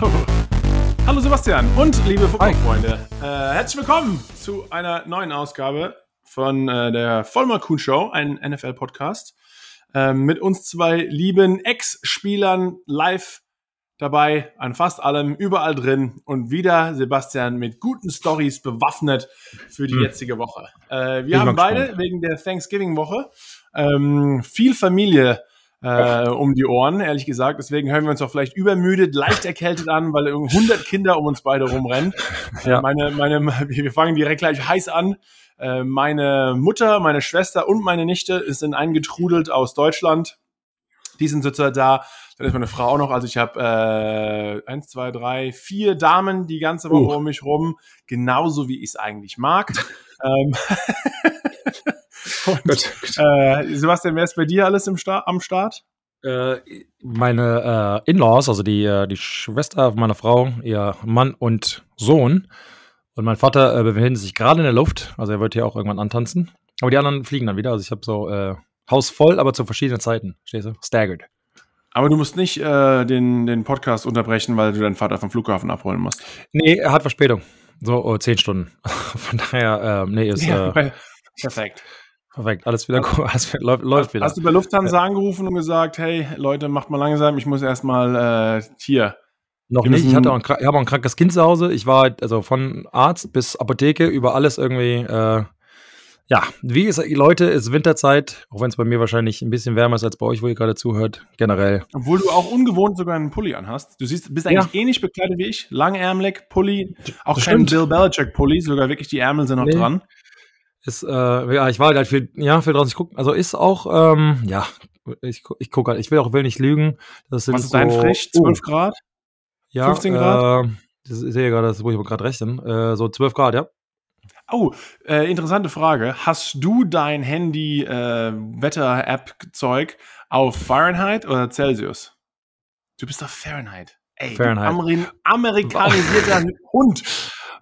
Hallo. Hallo Sebastian und liebe Fußballfreunde. Äh, herzlich willkommen zu einer neuen Ausgabe von äh, der Vollmer Kuhn Show, ein NFL-Podcast. Äh, mit uns zwei lieben Ex-Spielern live dabei, an fast allem, überall drin und wieder Sebastian mit guten Stories bewaffnet für die hm. jetzige Woche. Äh, wir haben beide gespannt. wegen der Thanksgiving-Woche ähm, viel Familie äh, um die Ohren, ehrlich gesagt. Deswegen hören wir uns auch vielleicht übermüdet, leicht erkältet an, weil 100 Kinder um uns beide rumrennen. Ja. Äh, meine, meine, wir fangen direkt gleich heiß an. Äh, meine Mutter, meine Schwester und meine Nichte sind eingetrudelt aus Deutschland. Die sind sozusagen da. Dann ist meine Frau auch noch. Also ich habe äh, eins, zwei, drei, vier Damen die ganze Woche uh. um mich rum. Genauso wie ich es eigentlich mag. ähm, Und, äh, Sebastian, wer ist bei dir alles im Sta am Start? Äh, meine äh, In-Laws, also die, äh, die Schwester meiner Frau, ihr Mann und Sohn. Und mein Vater äh, befindet sich gerade in der Luft. Also er wird hier auch irgendwann antanzen. Aber die anderen fliegen dann wieder. Also ich habe so äh, Haus voll, aber zu verschiedenen Zeiten. Stehst du? Staggered. Aber du musst nicht äh, den, den Podcast unterbrechen, weil du deinen Vater vom Flughafen abholen musst. Nee, er hat Verspätung. So oh, zehn Stunden. Von daher, äh, nee, ist. Ja, äh, perfekt. Perfekt, alles wieder cool, läuft, läuft wieder. Hast du bei Lufthansa angerufen und gesagt, hey Leute, macht mal langsam, ich muss erstmal äh, hier. Noch nicht, ich hatte auch ein, ich habe auch ein krankes Kind zu Hause. Ich war also von Arzt bis Apotheke über alles irgendwie. Äh, ja, wie gesagt, Leute, es ist Winterzeit, auch wenn es bei mir wahrscheinlich ein bisschen wärmer ist als bei euch, wo ihr gerade zuhört, generell. Obwohl du auch ungewohnt sogar einen Pulli anhast. Du siehst, bist eigentlich ja. ähnlich bekleidet wie ich, langärmelig, Pulli, auch das kein Bill Belichick Pulli, sogar wirklich die Ärmel sind noch nee. dran. Ist, äh, ja, ich war halt viel, ja, viel draußen. Ich guck, also ist auch, ähm, ja, ich, ich gucke halt, ich will auch will nicht lügen. Das sind Was ist so, dein Frisch? 12 uh, Grad? Ja, 15 Grad? Äh, das ist ja gerade, das wo ich aber gerade rechnen. Äh, so 12 Grad, ja. Oh, äh, interessante Frage. Hast du dein Handy äh, Wetter-App-Zeug auf Fahrenheit oder Celsius? Du bist auf Fahrenheit. Ey, Fahrenheit. Amer amerikanisierter Hund.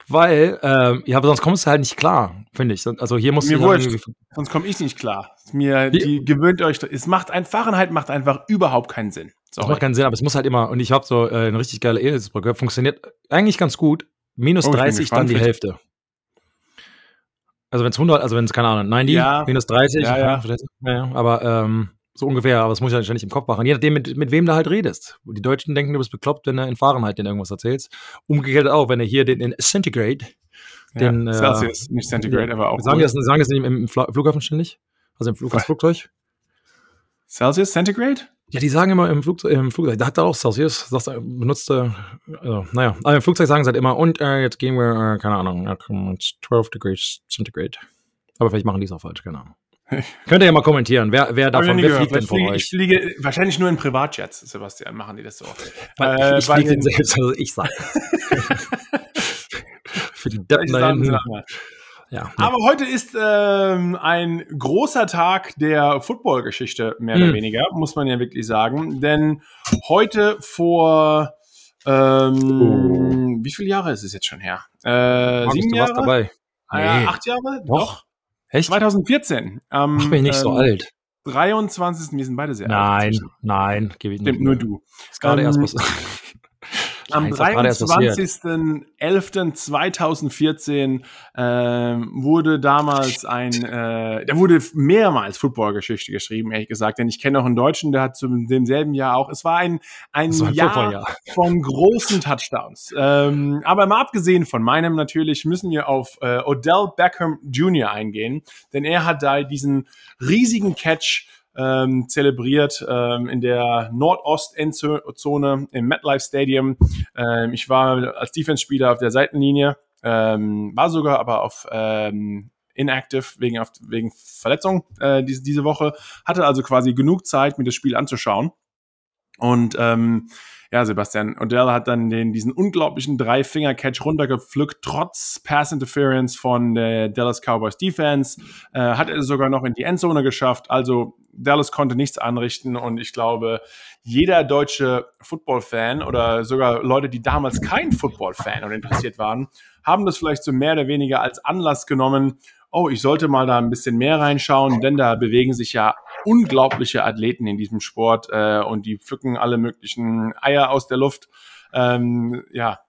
Weil, ähm, ja, aber sonst kommst du halt nicht klar, finde ich. Also hier muss Mir wurscht, halt sonst komme ich nicht klar. Mir, die, gewöhnt euch, es macht ein Fahrenheit macht einfach überhaupt keinen Sinn. Das macht keinen Sinn, aber es muss halt immer, und ich habe so äh, eine richtig geile Eselsbrücke, funktioniert eigentlich ganz gut. Minus oh, 30, dann die Hälfte. Also wenn es 100, also wenn es, keine Ahnung, 90, ja. minus 30, ja, ja. ja aber ähm, so ungefähr, aber das muss ich ja ständig im Kopf machen. Je nachdem, mit, mit wem du halt redest. Die Deutschen denken, du bist bekloppt, wenn du in Fahrenheit denen irgendwas erzählst. Umgekehrt auch, wenn du hier den in Centigrade, den. Ja, Celsius, äh, nicht Centigrade, aber auch. Sagen wir es sagen nicht im Flughafen ständig? Also im Flug, Flugzeug? Celsius, Centigrade? Ja, die sagen immer im Flugzeug, im Flugzeug da hat er auch Celsius, das benutzte, also, naja, aber im Flugzeug sagen sie halt immer, und äh, jetzt gehen wir, äh, keine Ahnung, 12 Degrees Centigrade. Aber vielleicht machen die es auch falsch, keine Ahnung. Könnt ihr ja mal kommentieren, wer, wer davon, wer fliegt denn von euch? Ich fliege wahrscheinlich nur in Privatjets, Sebastian, machen die das so. Äh, ich fliege den selbst, also ich sag. Für die Deppen da hinten. Ja, Aber heute ist ähm, ein großer Tag der Footballgeschichte, mehr hm. oder weniger, muss man ja wirklich sagen. Denn heute vor ähm, oh. wie viele Jahre ist es jetzt schon her? Äh, sieben Jahre? dabei? Nee. Äh, acht Jahre? Doch. Echt? 2014. Am, Mach mich nicht ähm, so alt. 23. Wir sind beide sehr nein, alt. Nein, nein, gebe ich nicht. Stimmt, nur du. Ist gerade ähm, erst was. Am 23.11.2014 äh, wurde damals ein, äh, da wurde mehrmals Footballgeschichte geschrieben, ehrlich gesagt, denn ich kenne auch einen Deutschen, der hat zu demselben Jahr auch, es war ein, ein, ein Jahr von großen Touchdowns. Ähm, aber mal abgesehen von meinem natürlich müssen wir auf äh, Odell Beckham Jr. eingehen, denn er hat da diesen riesigen Catch ähm, zelebriert ähm, in der Nordost-Endzone im MetLife Stadium. Ähm, ich war als Defense-Spieler auf der Seitenlinie, ähm, war sogar aber auf ähm, inactive wegen, wegen Verletzung äh, diese, diese Woche, hatte also quasi genug Zeit, mir das Spiel anzuschauen. Und ähm, ja, Sebastian Odell hat dann den, diesen unglaublichen Drei-Finger-Catch runtergepflückt, trotz Pass-Interference von der Dallas Cowboys Defense. Äh, hat er sogar noch in die Endzone geschafft. Also Dallas konnte nichts anrichten und ich glaube, jeder deutsche Football-Fan oder sogar Leute, die damals kein Football-Fan oder interessiert waren, haben das vielleicht so mehr oder weniger als Anlass genommen, oh, ich sollte mal da ein bisschen mehr reinschauen, denn da bewegen sich ja unglaubliche Athleten in diesem Sport äh, und die pflücken alle möglichen Eier aus der Luft. Ähm, ja,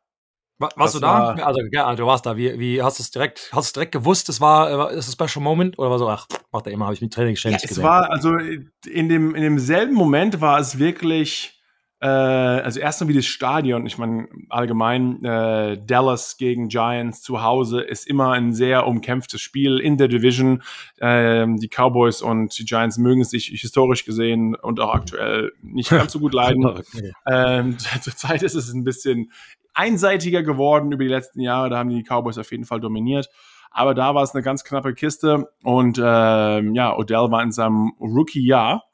warst du da? War, also, ja, du warst da. Wie, wie hast du es direkt, hast du direkt gewusst, es war, ist ein Special Moment oder war so, ach, macht er immer, habe ich mit Training ja, Es war, also in dem, in demselben Moment war es wirklich, äh, also erstmal wie das Stadion, ich meine, allgemein, äh, Dallas gegen Giants zu Hause ist immer ein sehr umkämpftes Spiel in der Division. Äh, die Cowboys und die Giants mögen sich historisch gesehen und auch aktuell nicht ganz so gut leiden. okay. ähm, zurzeit ist es ein bisschen einseitiger geworden über die letzten Jahre. Da haben die Cowboys auf jeden Fall dominiert. Aber da war es eine ganz knappe Kiste. Und ähm, ja, Odell war in seinem Rookie-Jahr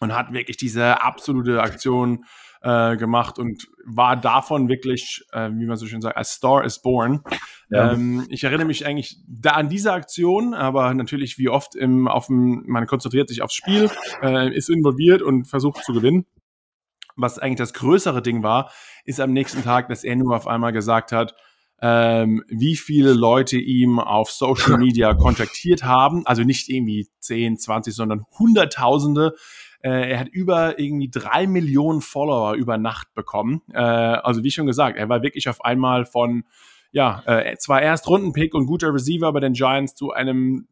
und hat wirklich diese absolute Aktion äh, gemacht und war davon wirklich, äh, wie man so schön sagt, a star is born. Ja. Ähm, ich erinnere mich eigentlich da an diese Aktion, aber natürlich wie oft im, auf dem, man konzentriert sich aufs Spiel, äh, ist involviert und versucht zu gewinnen was eigentlich das größere Ding war, ist am nächsten Tag, dass er nur auf einmal gesagt hat, ähm, wie viele Leute ihm auf Social Media kontaktiert haben. Also nicht irgendwie 10, 20, sondern Hunderttausende. Äh, er hat über irgendwie drei Millionen Follower über Nacht bekommen. Äh, also wie schon gesagt, er war wirklich auf einmal von, ja, äh, zwar erst Rundenpick und guter Receiver bei den Giants zu einem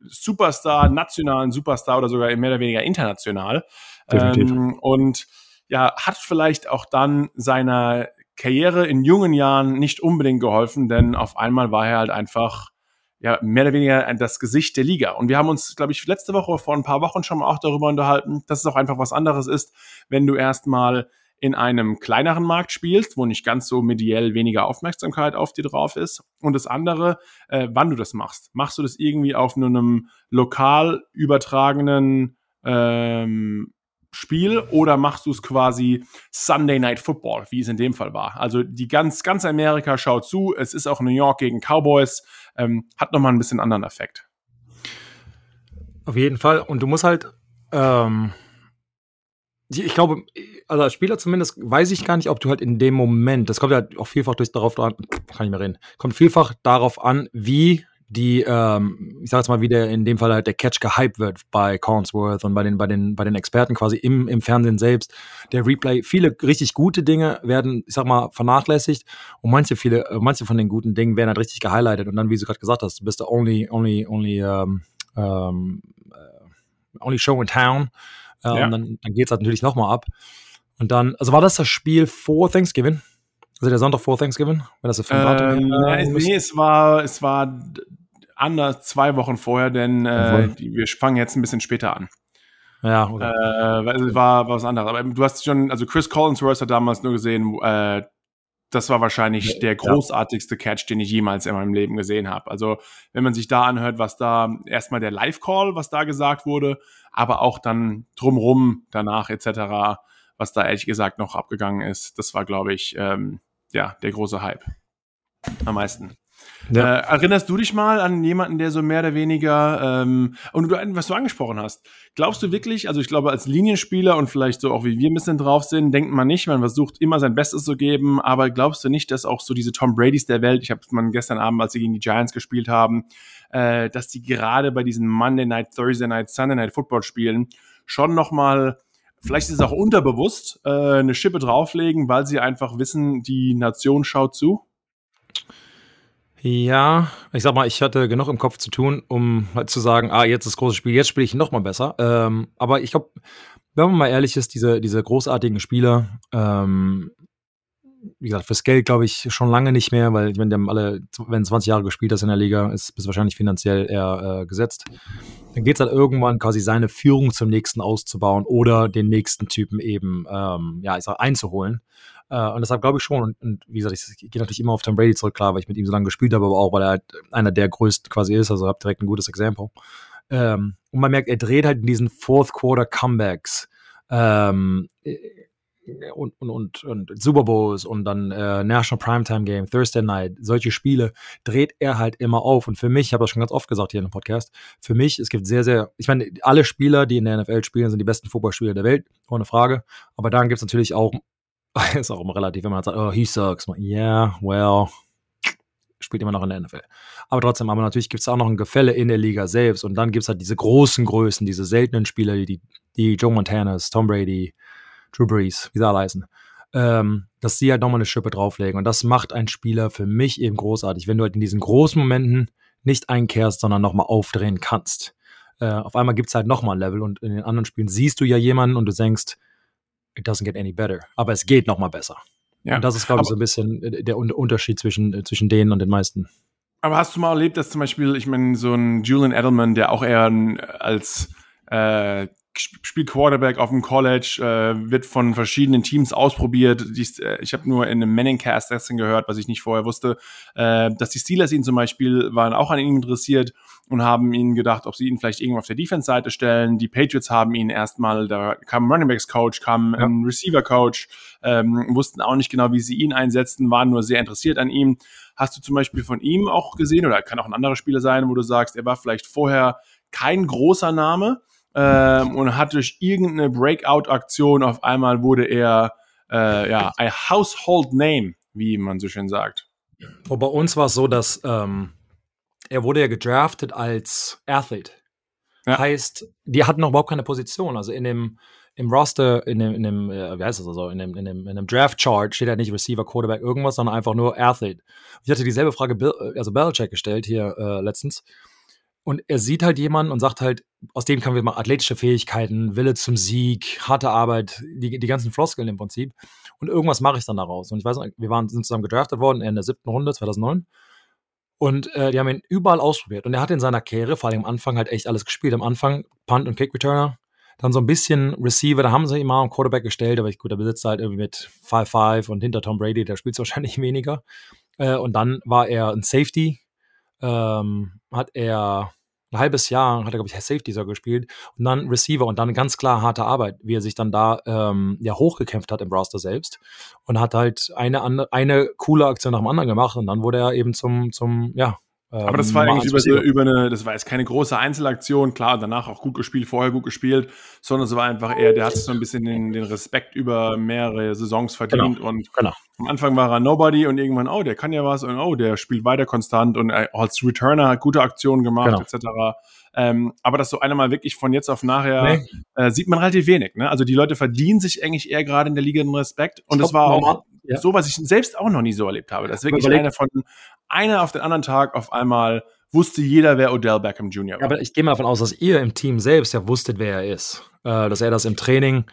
Superstar, nationalen Superstar oder sogar mehr oder weniger international. Ähm, und ja, hat vielleicht auch dann seiner Karriere in jungen Jahren nicht unbedingt geholfen, denn auf einmal war er halt einfach ja, mehr oder weniger das Gesicht der Liga. Und wir haben uns, glaube ich, letzte Woche vor ein paar Wochen schon mal auch darüber unterhalten, dass es auch einfach was anderes ist, wenn du erstmal in einem kleineren Markt spielst, wo nicht ganz so mediell weniger Aufmerksamkeit auf dir drauf ist. Und das andere, äh, wann du das machst. Machst du das irgendwie auf einem lokal übertragenen ähm, Spiel oder machst du es quasi Sunday Night Football, wie es in dem Fall war? Also die ganz, ganz Amerika schaut zu. Es ist auch New York gegen Cowboys. Ähm, hat nochmal ein bisschen anderen Effekt. Auf jeden Fall. Und du musst halt, ähm, ich glaube, also als Spieler zumindest weiß ich gar nicht, ob du halt in dem Moment, das kommt ja auch vielfach durch darauf dran, kann ich mehr reden, kommt vielfach darauf an, wie die, ähm, ich sag jetzt mal, wie der in dem Fall halt der Catch gehypt wird bei Collinsworth und bei den, bei den, bei den Experten quasi im, im Fernsehen selbst. Der Replay, viele richtig gute Dinge werden, ich sag mal, vernachlässigt und manche viele, äh, manche von den guten Dingen werden halt richtig gehighlightet und dann, wie du gerade gesagt hast, du bist der only, only, only, um, um, uh, only show in town. Äh, ja. Und dann, dann geht's halt natürlich nochmal ab. Und dann, also war das das Spiel vor Thanksgiving? Also der Sonntag vor Thanksgiving? Wenn das ähm, äh, nee, es war, es war anders zwei Wochen vorher, denn äh, die, wir fangen jetzt ein bisschen später an. Ja, okay. Äh, war, war was anderes. Aber du hast schon, also Chris Collinsworth hat damals nur gesehen, äh, das war wahrscheinlich ja, der großartigste Catch, den ich jemals in meinem Leben gesehen habe. Also, wenn man sich da anhört, was da erstmal der Live-Call, was da gesagt wurde, aber auch dann drumrum danach etc., was da ehrlich gesagt noch abgegangen ist, das war, glaube ich, ähm, ja, der große Hype. Am meisten. Ja. Äh, erinnerst du dich mal an jemanden, der so mehr oder weniger, ähm, und du, was du angesprochen hast, glaubst du wirklich, also ich glaube, als Linienspieler und vielleicht so auch wie wir ein bisschen drauf sind, denkt man nicht, man versucht immer sein Bestes zu geben, aber glaubst du nicht, dass auch so diese Tom Bradys der Welt, ich habe man gestern Abend, als sie gegen die Giants gespielt haben, äh, dass die gerade bei diesen Monday Night, Thursday Night, Sunday Night Football Spielen schon nochmal vielleicht ist es auch unterbewusst äh, eine Schippe drauflegen, weil sie einfach wissen, die Nation schaut zu? Ja, ich sag mal, ich hatte genug im Kopf zu tun, um halt zu sagen, ah, jetzt das große Spiel, jetzt spiele ich noch mal besser. Ähm, aber ich glaube, wenn man mal ehrlich ist, diese, diese großartigen Spieler, ähm, wie gesagt, fürs Geld glaube ich schon lange nicht mehr, weil ich meine, die haben alle, wenn 20 Jahre gespielt hast in der Liga, ist bis wahrscheinlich finanziell eher äh, gesetzt. Dann geht es halt irgendwann quasi seine Führung zum nächsten auszubauen oder den nächsten Typen eben, ähm, ja, ich sag, einzuholen. Äh, und deshalb glaube ich schon, und, und, wie gesagt, ich gehe natürlich immer auf Tom Brady zurück, klar, weil ich mit ihm so lange gespielt habe, aber auch, weil er halt einer der größten quasi ist, also habe direkt ein gutes Exempel. Ähm, und man merkt, er dreht halt in diesen Fourth Quarter Comebacks. Ähm, und, und, und, und Super Bowls und dann äh, National Primetime Game, Thursday Night, solche Spiele dreht er halt immer auf. Und für mich, ich habe das schon ganz oft gesagt hier in dem Podcast, für mich, es gibt sehr, sehr, ich meine, alle Spieler, die in der NFL spielen, sind die besten Footballspieler der Welt, ohne Frage. Aber dann gibt es natürlich auch, ist auch immer relativ, wenn man sagt, oh, he sucks. Yeah, well, spielt immer noch in der NFL. Aber trotzdem, aber natürlich gibt es auch noch ein Gefälle in der Liga selbst. Und dann gibt es halt diese großen Größen, diese seltenen Spieler, die, die Joe Montanas, Tom Brady, Drew Brees, wie sie alle heißen. Ähm, dass sie halt nochmal eine Schippe drauflegen. Und das macht ein Spieler für mich eben großartig, wenn du halt in diesen großen Momenten nicht einkehrst, sondern nochmal aufdrehen kannst. Äh, auf einmal gibt es halt nochmal ein Level und in den anderen Spielen siehst du ja jemanden und du denkst, it doesn't get any better. Aber es geht nochmal besser. Ja. Und das ist, glaube ich, so ein bisschen äh, der Unterschied zwischen, äh, zwischen denen und den meisten. Aber hast du mal erlebt, dass zum Beispiel, ich meine, so ein Julian Edelman, der auch eher als äh, spielt Quarterback auf dem College, äh, wird von verschiedenen Teams ausprobiert. Die, äh, ich habe nur in einem Manningcast dessen gehört, was ich nicht vorher wusste, äh, dass die Steelers ihn zum Beispiel waren auch an ihm interessiert und haben ihn gedacht, ob sie ihn vielleicht irgendwo auf der Defense-Seite stellen. Die Patriots haben ihn erstmal, da kam ein Running Backs Coach, kam ja. ein Receiver Coach, ähm, wussten auch nicht genau, wie sie ihn einsetzten, waren nur sehr interessiert an ihm. Hast du zum Beispiel von ihm auch gesehen, oder kann auch ein anderer Spieler sein, wo du sagst, er war vielleicht vorher kein großer Name, ähm, und hat durch irgendeine Breakout-Aktion auf einmal wurde er äh, ja ein Household Name, wie man so schön sagt. Und bei uns war es so, dass ähm, er wurde ja gedraftet als Athlete. Ja. Heißt, die hatten noch überhaupt keine Position. Also in dem im Roster, in dem, in dem äh, wie heißt das also, in dem, in dem, in dem Draft-Chart steht ja nicht Receiver, Quarterback, irgendwas, sondern einfach nur Athlete. Ich hatte dieselbe Frage, Bill, also Belichick gestellt hier äh, letztens. Und er sieht halt jemanden und sagt halt, aus dem kann wir mal athletische Fähigkeiten, Wille zum Sieg, harte Arbeit, die, die ganzen Floskeln im Prinzip. Und irgendwas mache ich dann daraus. Und ich weiß noch, wir waren, sind zusammen gedraftet worden in der siebten Runde 2009. Und äh, die haben ihn überall ausprobiert. Und er hat in seiner Karriere, vor allem am Anfang, halt echt alles gespielt. Am Anfang Punt und Kick Returner. Dann so ein bisschen Receiver, da haben sie mal einen Quarterback gestellt, aber ich, gut, der besitzt halt irgendwie mit 5-5 und hinter Tom Brady, der spielt es wahrscheinlich weniger. Äh, und dann war er ein Safety, ähm, hat er ein halbes Jahr hat er, glaube ich, Safety sogar gespielt und dann Receiver und dann ganz klar harte Arbeit, wie er sich dann da ähm, ja hochgekämpft hat im Browser selbst und hat halt eine, eine coole Aktion nach dem anderen gemacht und dann wurde er eben zum, zum ja, aber das war ähm, eigentlich über, so, über eine, das war jetzt keine große Einzelaktion, klar, danach auch gut gespielt, vorher gut gespielt, sondern es war einfach eher, der hat so ein bisschen den, den Respekt über mehrere Saisons verdient genau. und genau. am Anfang war er Nobody und irgendwann, oh, der kann ja was und oh, der spielt weiter konstant und als Returner hat gute Aktionen gemacht, genau. etc. Ähm, aber das so einer mal wirklich von jetzt auf nachher nee. äh, sieht man relativ wenig. Ne? Also die Leute verdienen sich eigentlich eher gerade in der Liga den Respekt und das war auch ja. so, was ich selbst auch noch nie so erlebt habe. Das ist wirklich einer von einer auf den anderen Tag auf einmal wusste jeder, wer Odell Beckham Jr. war. Aber ich gehe mal davon aus, dass ihr im Team selbst ja wusstet, wer er ist. Äh, dass er das im Training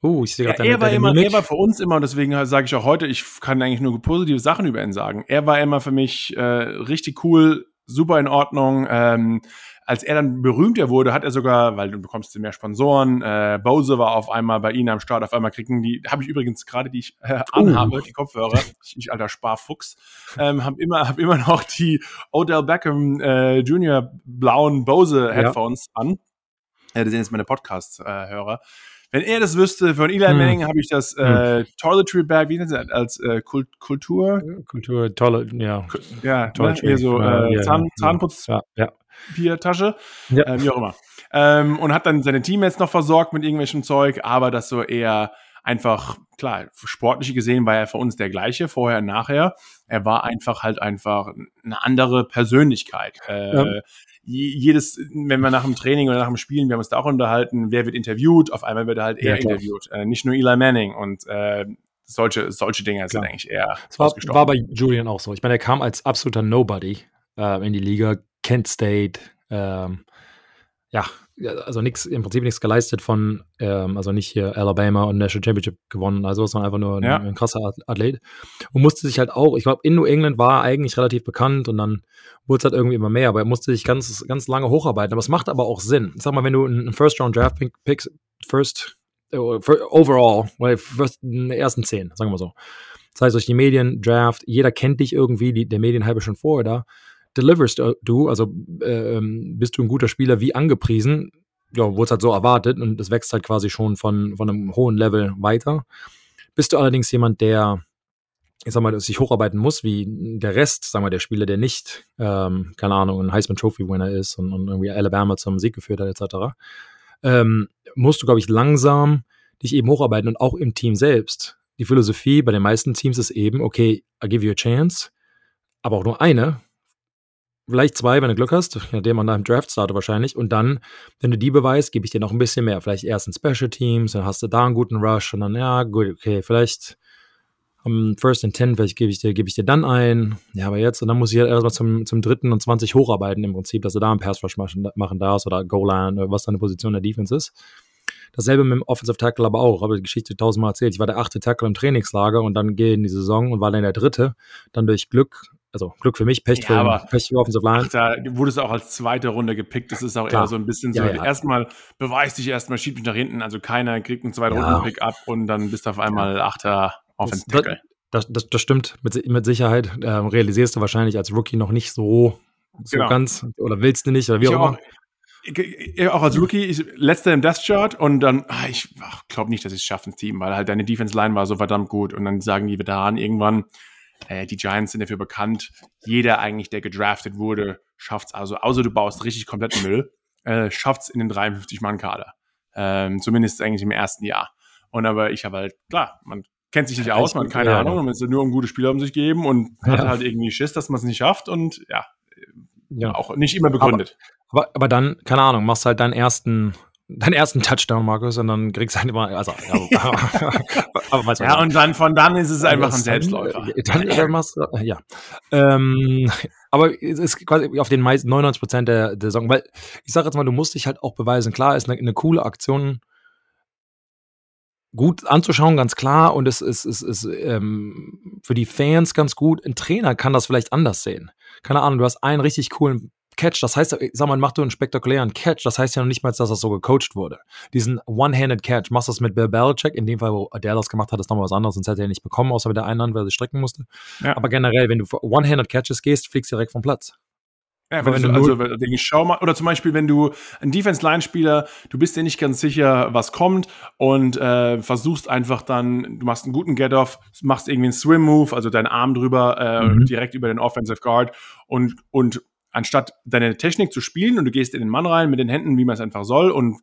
Uh, ich sehe gerade ja, er, war immer, er war für uns immer, und deswegen sage ich auch heute, ich kann eigentlich nur positive Sachen über ihn sagen. Er war immer für mich äh, richtig cool, super in Ordnung. Ähm, als er dann berühmter wurde, hat er sogar, weil du bekommst mehr Sponsoren, äh, Bose war auf einmal bei ihnen am Start, auf einmal kriegen die, habe ich übrigens gerade, die ich äh, anhabe, uh. die Kopfhörer, ich, ich alter Sparfuchs, ähm, habe immer, hab immer noch die Odell Beckham äh, Junior blauen Bose Headphones ja. an. Ja, das sind jetzt meine Podcast-Hörer. Wenn er das wüsste, von Eli hm. Manning habe ich das äh, hm. Toiletry Bag, wie nennt das, als äh, Kult Kultur? Kultur, tolle, ja. Ja, Toiletry, ne? so äh, ja, Zahn, Zahnputz. Ja, ja. Papiertasche, ja. äh, wie auch immer. Ähm, und hat dann seine Teammates noch versorgt mit irgendwelchem Zeug, aber das so eher einfach, klar, sportlich gesehen war er für uns der gleiche, vorher und nachher. Er war einfach halt einfach eine andere Persönlichkeit. Äh, ja. Jedes, wenn wir nach dem Training oder nach dem Spielen, wir haben uns da auch unterhalten, wer wird interviewt, auf einmal wird er halt eher ja, interviewt. Äh, nicht nur Eli Manning und äh, solche, solche Dinge sind eigentlich eher. Das war, war bei Julian auch so. Ich meine, er kam als absoluter Nobody äh, in die Liga, Kent State, ähm, ja, also nichts, im Prinzip nichts geleistet von, ähm, also nicht hier Alabama und National Championship gewonnen, also sondern einfach nur ein, ja. ein, krasser Athlet. Und musste sich halt auch, ich glaube, in New England war er eigentlich relativ bekannt und dann wurde es halt irgendwie immer mehr, aber er musste sich ganz, ganz lange hocharbeiten. Aber es macht aber auch Sinn. Sag mal, wenn du einen First-Round-Draft pickst, First, uh, overall, weil first, in den ersten zehn, sagen wir mal so. Das heißt, durch die Medien, Draft, jeder kennt dich irgendwie, die, der Medienhalbe schon vorher da deliverst du, also äh, bist du ein guter Spieler wie angepriesen, ja, wurde es halt so erwartet und es wächst halt quasi schon von, von einem hohen Level weiter. Bist du allerdings jemand, der, ich sag mal, sich hocharbeiten muss, wie der Rest, sagen wir, der Spieler, der nicht, ähm, keine Ahnung, ein Heisman Trophy Winner ist und, und, irgendwie Alabama zum Sieg geführt hat, etc., ähm, musst du, glaube ich, langsam dich eben hocharbeiten und auch im Team selbst. Die Philosophie bei den meisten Teams ist eben, okay, I give you a chance, aber auch nur eine, vielleicht zwei, wenn du Glück hast, nachdem an deinem Draft startet wahrscheinlich. Und dann, wenn du die beweist, gebe ich dir noch ein bisschen mehr. Vielleicht erst in Special Teams, dann hast du da einen guten Rush und dann, ja, gut, okay, vielleicht am First and Ten, vielleicht gebe ich dir, gebe ich dir dann ein. Ja, aber jetzt, und dann muss ich halt erstmal zum, zum dritten und 20 hocharbeiten im Prinzip, dass du da einen Pass Rush machen, machen darfst oder Goal-Line, was deine Position der Defense ist. Dasselbe mit dem Offensive Tackle aber auch. Habe die Geschichte tausendmal erzählt. Ich war der achte Tackle im Trainingslager und dann gehe in die Saison und war dann der dritte. Dann durch Glück, also Glück für mich, Pech, ja, für, Pech für Offensive Line. Da wurdest du auch als zweite Runde gepickt. Das ist auch Klar. eher so ein bisschen so, ja, ja. erstmal beweis dich erstmal, schieb mich nach hinten. Also keiner kriegt einen zweiten ja. Runden-Pick ab und dann bist du auf einmal achter Offensive Tackle. Das, das, das, stimmt mit, mit Sicherheit. Ähm, realisierst du wahrscheinlich als Rookie noch nicht so, so genau. ganz oder willst du nicht oder wie ich auch immer. Auch, auch als Rookie, ich, letzter im Death Chart und dann, ach, ich glaube nicht, dass ich es schaffe ins Team, weil halt deine Defense Line war so verdammt gut und dann sagen die Veteranen irgendwann, äh, die Giants sind dafür bekannt, jeder eigentlich, der gedraftet wurde, schafft es also, außer du baust richtig kompletten Müll, äh, es in den 53-Mann-Kader. Ähm, zumindest eigentlich im ersten Jahr. Und aber ich habe halt, klar, man kennt sich nicht aus, man hat keine ja, Ahnung, man ist nur um gute Spieler um sich geben und ja. hat halt irgendwie Schiss, dass man es nicht schafft und ja, ja, auch nicht immer begründet. Aber, aber, aber dann, keine Ahnung, machst halt deinen ersten deinen ersten Touchdown, Markus, und dann kriegst du halt immer, also, ja, aber, ja und dann von dann ist es einfach ein Selbstläufer. Dann, dann machst du, ja. Ähm, aber es ist quasi auf den meisten 99 Prozent der, der Saison, weil ich sage jetzt mal, du musst dich halt auch beweisen. Klar, ist eine, eine coole Aktion, gut anzuschauen, ganz klar. Und es ist, ist, ist ähm, für die Fans ganz gut. Ein Trainer kann das vielleicht anders sehen. Keine Ahnung, du hast einen richtig coolen Catch. Das heißt, sag mal, mach du einen spektakulären Catch. Das heißt ja noch nicht mal, dass das so gecoacht wurde. Diesen One-Handed Catch. Machst du das mit Bill Belichick. In dem Fall, wo der das gemacht hat, ist nochmal was anderes. Sonst hätte er nicht bekommen, außer mit der einen Hand, weil er sich strecken musste. Ja. Aber generell, wenn du One-Handed Catches gehst, fliegst du direkt vom Platz. Ja, wenn du, also, ich, schau mal, oder zum Beispiel, wenn du ein Defense-Line-Spieler, du bist dir nicht ganz sicher, was kommt und äh, versuchst einfach dann, du machst einen guten Get-Off, machst irgendwie einen Swim-Move, also deinen Arm drüber, äh, mhm. direkt über den Offensive Guard und, und anstatt deine Technik zu spielen und du gehst in den Mann rein mit den Händen, wie man es einfach soll und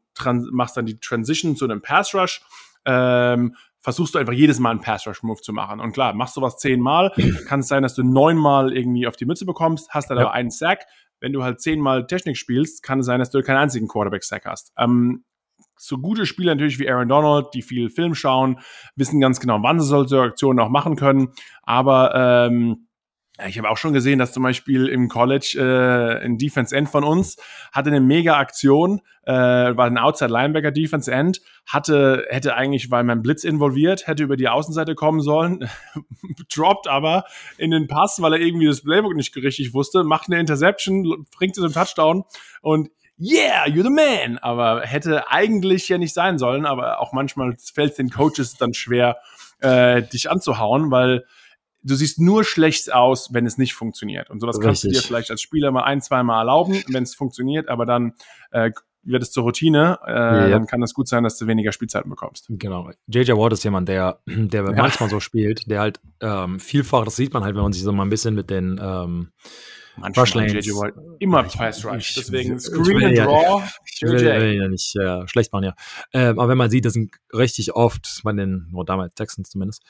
machst dann die Transition zu einem Pass-Rush, ähm, versuchst du einfach jedes Mal einen Pass-Rush-Move zu machen. Und klar, machst du was zehnmal, kann es sein, dass du neunmal irgendwie auf die Mütze bekommst, hast dann ja. aber einen Sack. Wenn du halt zehnmal Technik spielst, kann es sein, dass du keinen einzigen Quarterback-Sack hast. Ähm, so gute Spieler natürlich wie Aaron Donald, die viel Film schauen, wissen ganz genau, wann sie solche Aktionen auch machen können. Aber ähm, ich habe auch schon gesehen, dass zum Beispiel im College äh, ein Defense End von uns hatte eine mega Aktion, äh, war ein Outside Linebacker Defense End, hatte hätte eigentlich weil mein Blitz involviert, hätte über die Außenseite kommen sollen, droppt aber in den Pass, weil er irgendwie das Playbook nicht richtig wusste, macht eine Interception, bringt es zum Touchdown und yeah, you're the man. Aber hätte eigentlich ja nicht sein sollen, aber auch manchmal fällt es den Coaches dann schwer, äh, dich anzuhauen, weil du siehst nur schlecht aus, wenn es nicht funktioniert. Und sowas Richtig. kannst du dir vielleicht als Spieler mal ein, zwei Mal erlauben, wenn es funktioniert, aber dann äh, wird es zur Routine, äh, ja. dann kann es gut sein, dass du weniger Spielzeiten bekommst. Genau. JJ Watt ist jemand, der, der ja. manchmal so spielt, der halt ähm, vielfach, das sieht man halt, wenn man sich so mal ein bisschen mit den ähm, Manchmal JJ Watt immer ja, Pass Rush. Deswegen Screen and Draw. Ich will, will ja nicht äh, schlecht machen, ja. Ähm, aber wenn man sieht, das sind richtig oft bei den, nur damals Texans zumindest,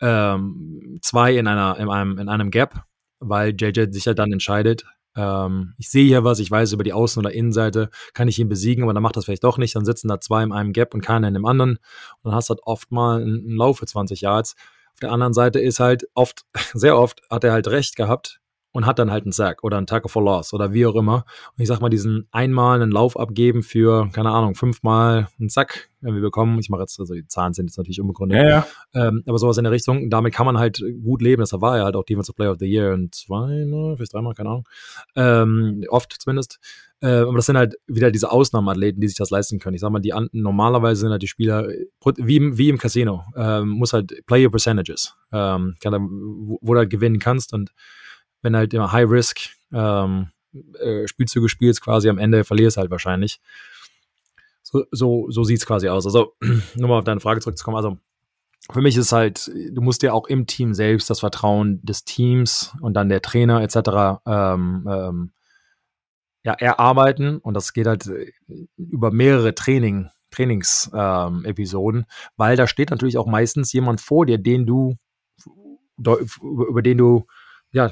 ähm, zwei in einer, in einem, in einem Gap, weil JJ sich ja dann entscheidet, ähm, ich sehe hier was, ich weiß über die Außen- oder Innenseite, kann ich ihn besiegen, aber dann macht das vielleicht doch nicht, dann sitzen da zwei in einem Gap und keiner in dem anderen und dann hast du halt oft mal einen Lauf für 20 Yards. Auf der anderen Seite ist halt oft, sehr oft hat er halt recht gehabt, und hat dann halt einen Sack oder einen Tackle for Loss oder wie auch immer. Und ich sag mal, diesen einmal einen Lauf abgeben für, keine Ahnung, fünfmal einen Sack wenn wir bekommen. Ich mache jetzt, also die Zahlen sind jetzt natürlich unbegründet. Ja, ja. Ähm, aber sowas in der Richtung. Damit kann man halt gut leben. Deshalb war er halt auch Defensive Player of the Year und zweimal, vielleicht dreimal, keine Ahnung. Ähm, oft zumindest. Äh, aber das sind halt wieder diese Ausnahmeathleten, die sich das leisten können. Ich sag mal, die normalerweise sind halt die Spieler, wie im, wie im Casino, ähm, muss halt Play Your Percentages, ähm, kann, wo, wo du halt gewinnen kannst und wenn halt immer High Risk ähm, äh, Spielzüge spielst, quasi am Ende verlierst halt wahrscheinlich. So, so, so sieht es quasi aus. Also, nur mal auf deine Frage zurückzukommen. Also, für mich ist halt, du musst dir auch im Team selbst das Vertrauen des Teams und dann der Trainer etc. Ähm, ähm, ja, erarbeiten. Und das geht halt äh, über mehrere Training, Trainingsepisoden, ähm, weil da steht natürlich auch meistens jemand vor dir, den du, über den du ja,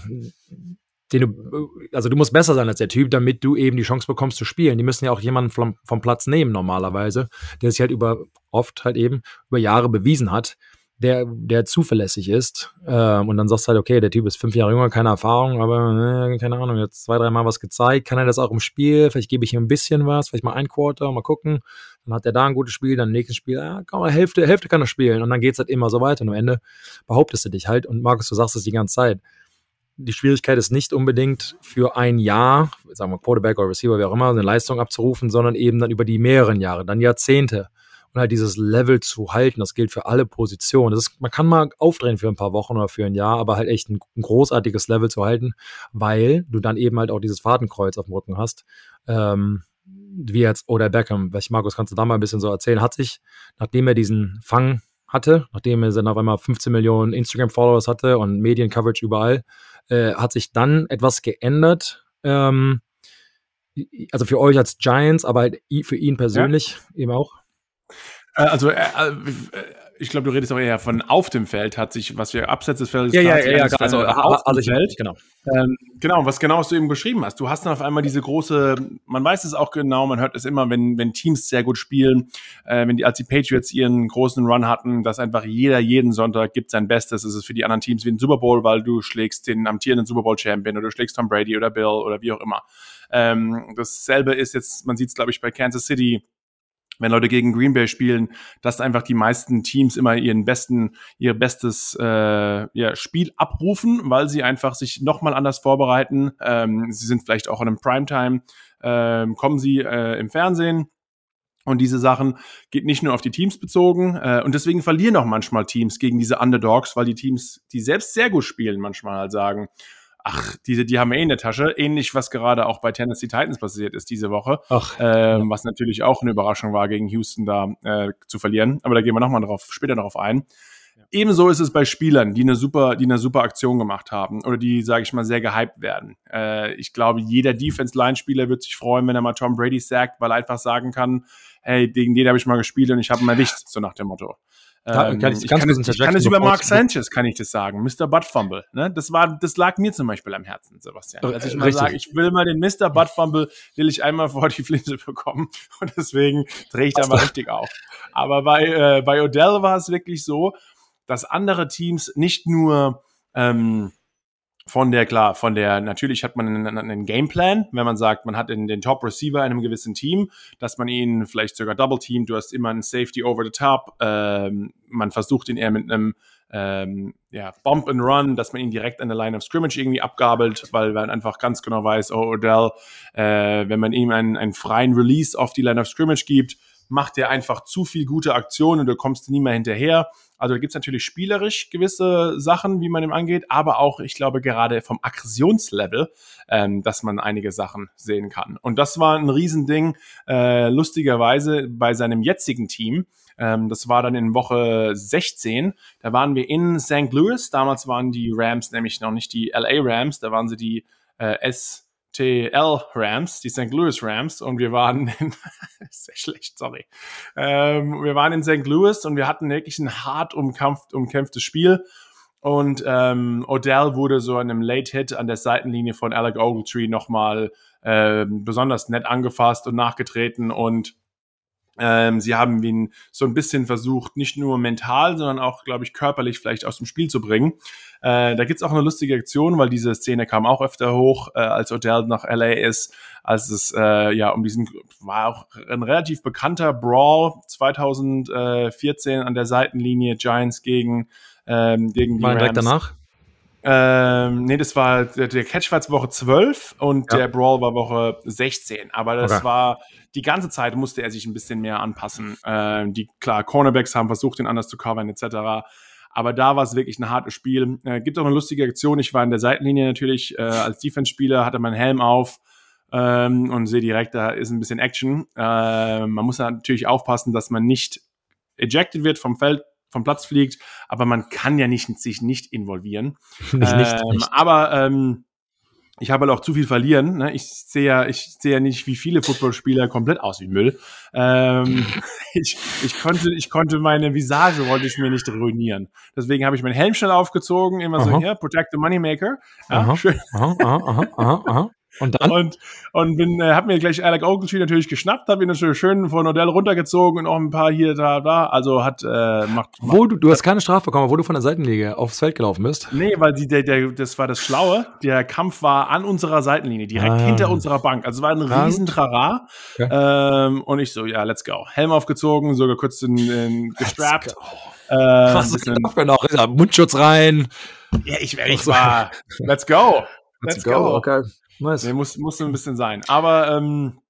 den du, also du musst besser sein als der Typ, damit du eben die Chance bekommst zu spielen. Die müssen ja auch jemanden vom, vom Platz nehmen normalerweise, der sich halt über oft halt eben über Jahre bewiesen hat, der, der zuverlässig ist. Ähm, und dann sagst du halt, okay, der Typ ist fünf Jahre jünger, keine Erfahrung, aber äh, keine Ahnung, jetzt zwei, dreimal was gezeigt. Kann er das auch im Spiel? Vielleicht gebe ich ihm ein bisschen was, vielleicht mal ein Quarter, mal gucken. Dann hat er da ein gutes Spiel, dann im nächsten Spiel, ja, komm, Hälfte, Hälfte kann er spielen. Und dann geht's halt immer so weiter. Und am Ende behauptest du dich halt. Und Markus, du sagst es die ganze Zeit. Die Schwierigkeit ist nicht unbedingt für ein Jahr, sagen wir Quarterback oder Receiver, wie auch immer, eine Leistung abzurufen, sondern eben dann über die mehreren Jahre, dann Jahrzehnte und halt dieses Level zu halten. Das gilt für alle Positionen. Das ist, man kann mal aufdrehen für ein paar Wochen oder für ein Jahr, aber halt echt ein, ein großartiges Level zu halten, weil du dann eben halt auch dieses Fadenkreuz auf dem Rücken hast. Ähm, wie jetzt Oder Beckham, welch Markus, kannst du da mal ein bisschen so erzählen, hat sich, nachdem er diesen Fang hatte, nachdem er dann auf einmal 15 Millionen Instagram-Followers hatte und Medien-Coverage überall, äh, hat sich dann etwas geändert. Ähm, also für euch als Giants, aber halt für ihn persönlich ja. eben auch. Äh, also, äh, äh, ich glaube, du redest auch eher von auf dem Feld, hat sich, was wir abseits des Feldes. Ja, ja, ja, ja also auf dem Feld. Genau. Ähm, genau, was genau was du eben beschrieben hast. Du hast dann auf einmal diese große, man weiß es auch genau, man hört es immer, wenn, wenn Teams sehr gut spielen, äh, wenn die, als die Patriots ihren großen Run hatten, dass einfach jeder jeden Sonntag gibt sein Bestes. Es ist für die anderen Teams wie ein Super Bowl, weil du schlägst den amtierenden Super Bowl Champion oder du schlägst Tom Brady oder Bill oder wie auch immer. Ähm, dasselbe ist jetzt, man sieht es, glaube ich, bei Kansas City wenn Leute gegen Green Bay spielen, dass einfach die meisten Teams immer ihren besten, ihr bestes äh, ja, Spiel abrufen, weil sie einfach sich nochmal anders vorbereiten. Ähm, sie sind vielleicht auch in einem Primetime, ähm, kommen sie äh, im Fernsehen. Und diese Sachen geht nicht nur auf die Teams bezogen. Äh, und deswegen verlieren auch manchmal Teams gegen diese Underdogs, weil die Teams, die selbst sehr gut spielen, manchmal halt sagen, ach, diese, die haben wir eh in der Tasche. Ähnlich, was gerade auch bei Tennessee Titans passiert ist diese Woche. Ach, ähm, Was natürlich auch eine Überraschung war, gegen Houston da äh, zu verlieren. Aber da gehen wir nochmal drauf, später darauf ein. Ja. Ebenso ist es bei Spielern, die eine super, die eine super Aktion gemacht haben oder die, sage ich mal, sehr gehypt werden. Äh, ich glaube, jeder Defense-Line-Spieler wird sich freuen, wenn er mal Tom Brady sagt, weil er einfach sagen kann, hey, gegen den habe ich mal gespielt und ich habe ihn erwischt, so nach dem Motto. Ähm, kann ich, ich, kann, ich kann es über Mark Sanchez, kann ich das sagen. Mr. Butt Fumble. Ne? Das, war, das lag mir zum Beispiel am Herzen, Sebastian. Als ich mal sage, ich will mal den Mr. Butt Fumble, will ich einmal vor die Flinte bekommen. Und deswegen drehe ich da mal richtig auf. Aber bei, äh, bei Odell war es wirklich so, dass andere Teams nicht nur ähm, von der, klar, von der, natürlich hat man einen, einen Gameplan, wenn man sagt, man hat den, den Top Receiver in einem gewissen Team, dass man ihn vielleicht sogar double teamt, du hast immer einen Safety over the top, ähm, man versucht ihn eher mit einem ähm, ja, Bump and Run, dass man ihn direkt an der Line of Scrimmage irgendwie abgabelt, weil man einfach ganz genau weiß, oh, Odell, äh, wenn man ihm einen, einen freien Release auf die Line of Scrimmage gibt, macht er einfach zu viel gute Aktionen und du kommst nie mehr hinterher. Also da gibt's natürlich spielerisch gewisse Sachen, wie man ihm angeht, aber auch, ich glaube, gerade vom Aggressionslevel, ähm, dass man einige Sachen sehen kann. Und das war ein Riesending, äh, lustigerweise bei seinem jetzigen Team. Ähm, das war dann in Woche 16. Da waren wir in St. Louis. Damals waren die Rams nämlich noch nicht die LA Rams, da waren sie die äh, S TL Rams, die St. Louis Rams, und wir waren in, sehr schlecht, sorry. Ähm, wir waren in St. Louis und wir hatten wirklich ein hart umkampft, umkämpftes Spiel. Und ähm, Odell wurde so in einem Late Hit an der Seitenlinie von Alec Ogletree nochmal ähm, besonders nett angefasst und nachgetreten und ähm, sie haben ihn so ein bisschen versucht, nicht nur mental, sondern auch, glaube ich, körperlich vielleicht aus dem Spiel zu bringen. Äh, da gibt's auch eine lustige Aktion, weil diese Szene kam auch öfter hoch, äh, als Odell nach LA ist, als es äh, ja um diesen, war auch ein relativ bekannter Brawl 2014 an der Seitenlinie Giants gegen, ähm, gegen die War Rams. direkt danach? Ähm, nee, das war der, der Catch war Woche 12 und ja. der Brawl war Woche 16. Aber das okay. war die ganze Zeit musste er sich ein bisschen mehr anpassen. Ähm, die klar, Cornerbacks haben versucht, ihn anders zu covern, etc. Aber da war es wirklich ein hartes Spiel. Äh, gibt auch eine lustige Aktion. Ich war in der Seitenlinie natürlich äh, als Defense-Spieler, hatte meinen Helm auf ähm, und sehe direkt, da ist ein bisschen Action. Äh, man muss natürlich aufpassen, dass man nicht ejected wird vom Feld, vom Platz fliegt, aber man kann ja nicht sich nicht involvieren. nicht, nicht, ähm, nicht. Aber ähm, ich habe halt auch zu viel verlieren. Ne? Ich sehe ja, ich sehe ja nicht wie viele Footballspieler komplett aus wie Müll. Ähm, ich, ich konnte, ich konnte meine Visage wollte ich mir nicht ruinieren. Deswegen habe ich meinen Helm schnell aufgezogen, immer aha. so hier, protect the moneymaker. Ja, aha, schön. Aha, aha, aha, aha. Und dann? Und, und bin, äh, hab mir gleich Alec Ogletree natürlich geschnappt, hab ihn natürlich schön von Odell runtergezogen und auch ein paar hier, da, da. Also hat, äh, macht, Wo du, du hast keine Strafe bekommen, wo du von der Seitenlinie aufs Feld gelaufen bist? Nee, weil die, der, der, das war das Schlaue. Der Kampf war an unserer Seitenlinie, direkt ah. hinter unserer Bank. Also war ein riesen Trara. Okay. Ähm, und ich so, ja, let's go. Helm aufgezogen, sogar kurz den, den gestrappt. Äh, Was ist noch? Mundschutz rein. Ja, ich, ich war, let's go. Let's, let's go. go. Okay. Nice. Nee, muss, musste ein bisschen sein. Aber ähm,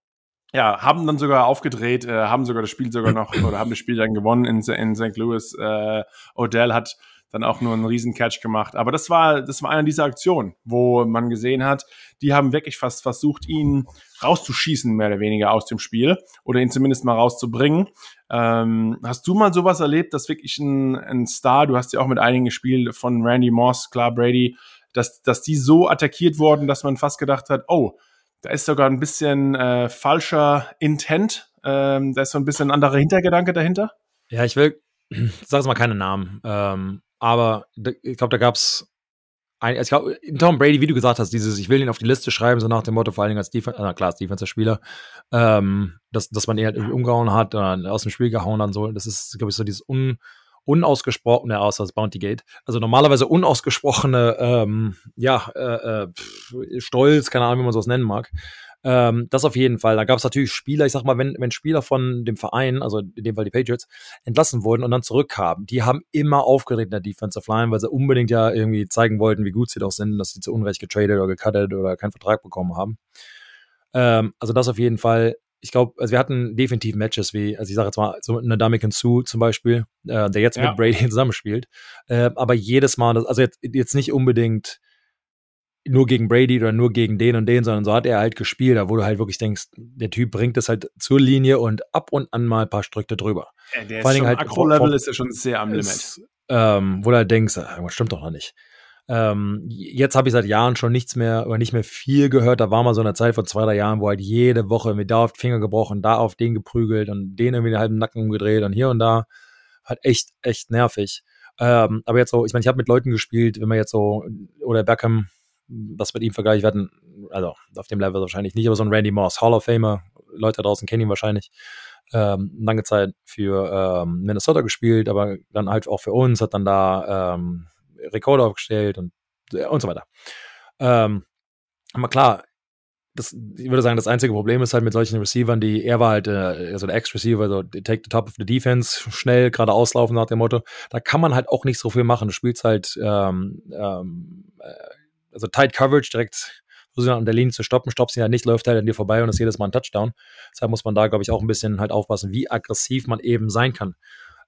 ja, haben dann sogar aufgedreht, äh, haben sogar das Spiel sogar noch, oder haben das Spiel dann gewonnen in, in St. Louis. Äh, Odell hat dann auch nur einen riesen Catch gemacht. Aber das war, das war einer dieser Aktionen, wo man gesehen hat, die haben wirklich fast versucht, ihn rauszuschießen, mehr oder weniger aus dem Spiel oder ihn zumindest mal rauszubringen. Ähm, hast du mal sowas erlebt, dass wirklich ein, ein Star, du hast ja auch mit einigen gespielt, von Randy Moss, klar Brady, dass, dass die so attackiert wurden, dass man fast gedacht hat, oh, da ist sogar ein bisschen äh, falscher Intent, ähm, da ist so ein bisschen ein anderer Hintergedanke dahinter. Ja, ich will, ich sag jetzt mal keine Namen, ähm, aber ich glaube, da gab es ein, ich glaube, Tom Brady, wie du gesagt hast, dieses, ich will ihn auf die Liste schreiben, so nach dem Motto, vor allen Dingen als Defense, äh, klar, als Defensive-Spieler, ähm, dass, dass man ihn halt irgendwie umgehauen hat, oder aus dem Spiel gehauen hat, so, das ist, glaube ich, so dieses un, unausgesprochene, außer das Bounty Gate, also normalerweise unausgesprochene, ähm, ja, äh, äh, Stolz, keine Ahnung, wie man sowas nennen mag. Ähm, das auf jeden Fall. Da gab es natürlich Spieler, ich sag mal, wenn, wenn Spieler von dem Verein, also in dem Fall die Patriots, entlassen wurden und dann zurückkamen, die haben immer aufgeregt in der Defensive Line, weil sie unbedingt ja irgendwie zeigen wollten, wie gut sie doch sind, dass sie zu Unrecht getradet oder gecuttet oder keinen Vertrag bekommen haben. Ähm, also das auf jeden Fall ich glaube, also wir hatten definitiv Matches wie, also ich sage jetzt mal, so eine Ndamukong Sue zum Beispiel, äh, der jetzt ja. mit Brady zusammenspielt. Äh, aber jedes Mal, also jetzt, jetzt nicht unbedingt nur gegen Brady oder nur gegen den und den, sondern so hat er halt gespielt, da wo du halt wirklich denkst, der Typ bringt es halt zur Linie und ab und an mal ein paar Striche drüber. Ja, der Vor ist schon, halt, Akro-Level ist ja schon sehr am Limit. Ist, ähm, wo du halt denkst, ah, irgendwas stimmt doch noch nicht. Ähm, jetzt habe ich seit Jahren schon nichts mehr oder nicht mehr viel gehört. Da war mal so eine Zeit von zwei, drei Jahren, wo halt jede Woche mit da auf die Finger gebrochen, da auf den geprügelt und den irgendwie den halben Nacken umgedreht und hier und da. Halt echt, echt nervig. Ähm, aber jetzt so, ich meine, ich habe mit Leuten gespielt, wenn man jetzt so, oder Beckham, was mit ihm vergleicht, werden, also auf dem Level wahrscheinlich nicht, aber so ein Randy Moss, Hall of Famer, Leute draußen kennen ihn wahrscheinlich. Ähm, lange Zeit für ähm, Minnesota gespielt, aber dann halt auch für uns, hat dann da ähm, Rekorde aufgestellt und, äh, und so weiter. Ähm, aber klar, das, ich würde sagen, das einzige Problem ist halt mit solchen Receivern, die, er war halt äh, so der Ex-Receiver, so take the top of the defense, schnell gerade auslaufen nach dem Motto. Da kann man halt auch nicht so viel machen. Du spielst halt ähm, ähm, äh, also tight coverage direkt versuchen an der Linie zu stoppen, stoppst ihn halt nicht, läuft halt an dir vorbei und ist jedes Mal ein Touchdown. Deshalb muss man da, glaube ich, auch ein bisschen halt aufpassen, wie aggressiv man eben sein kann.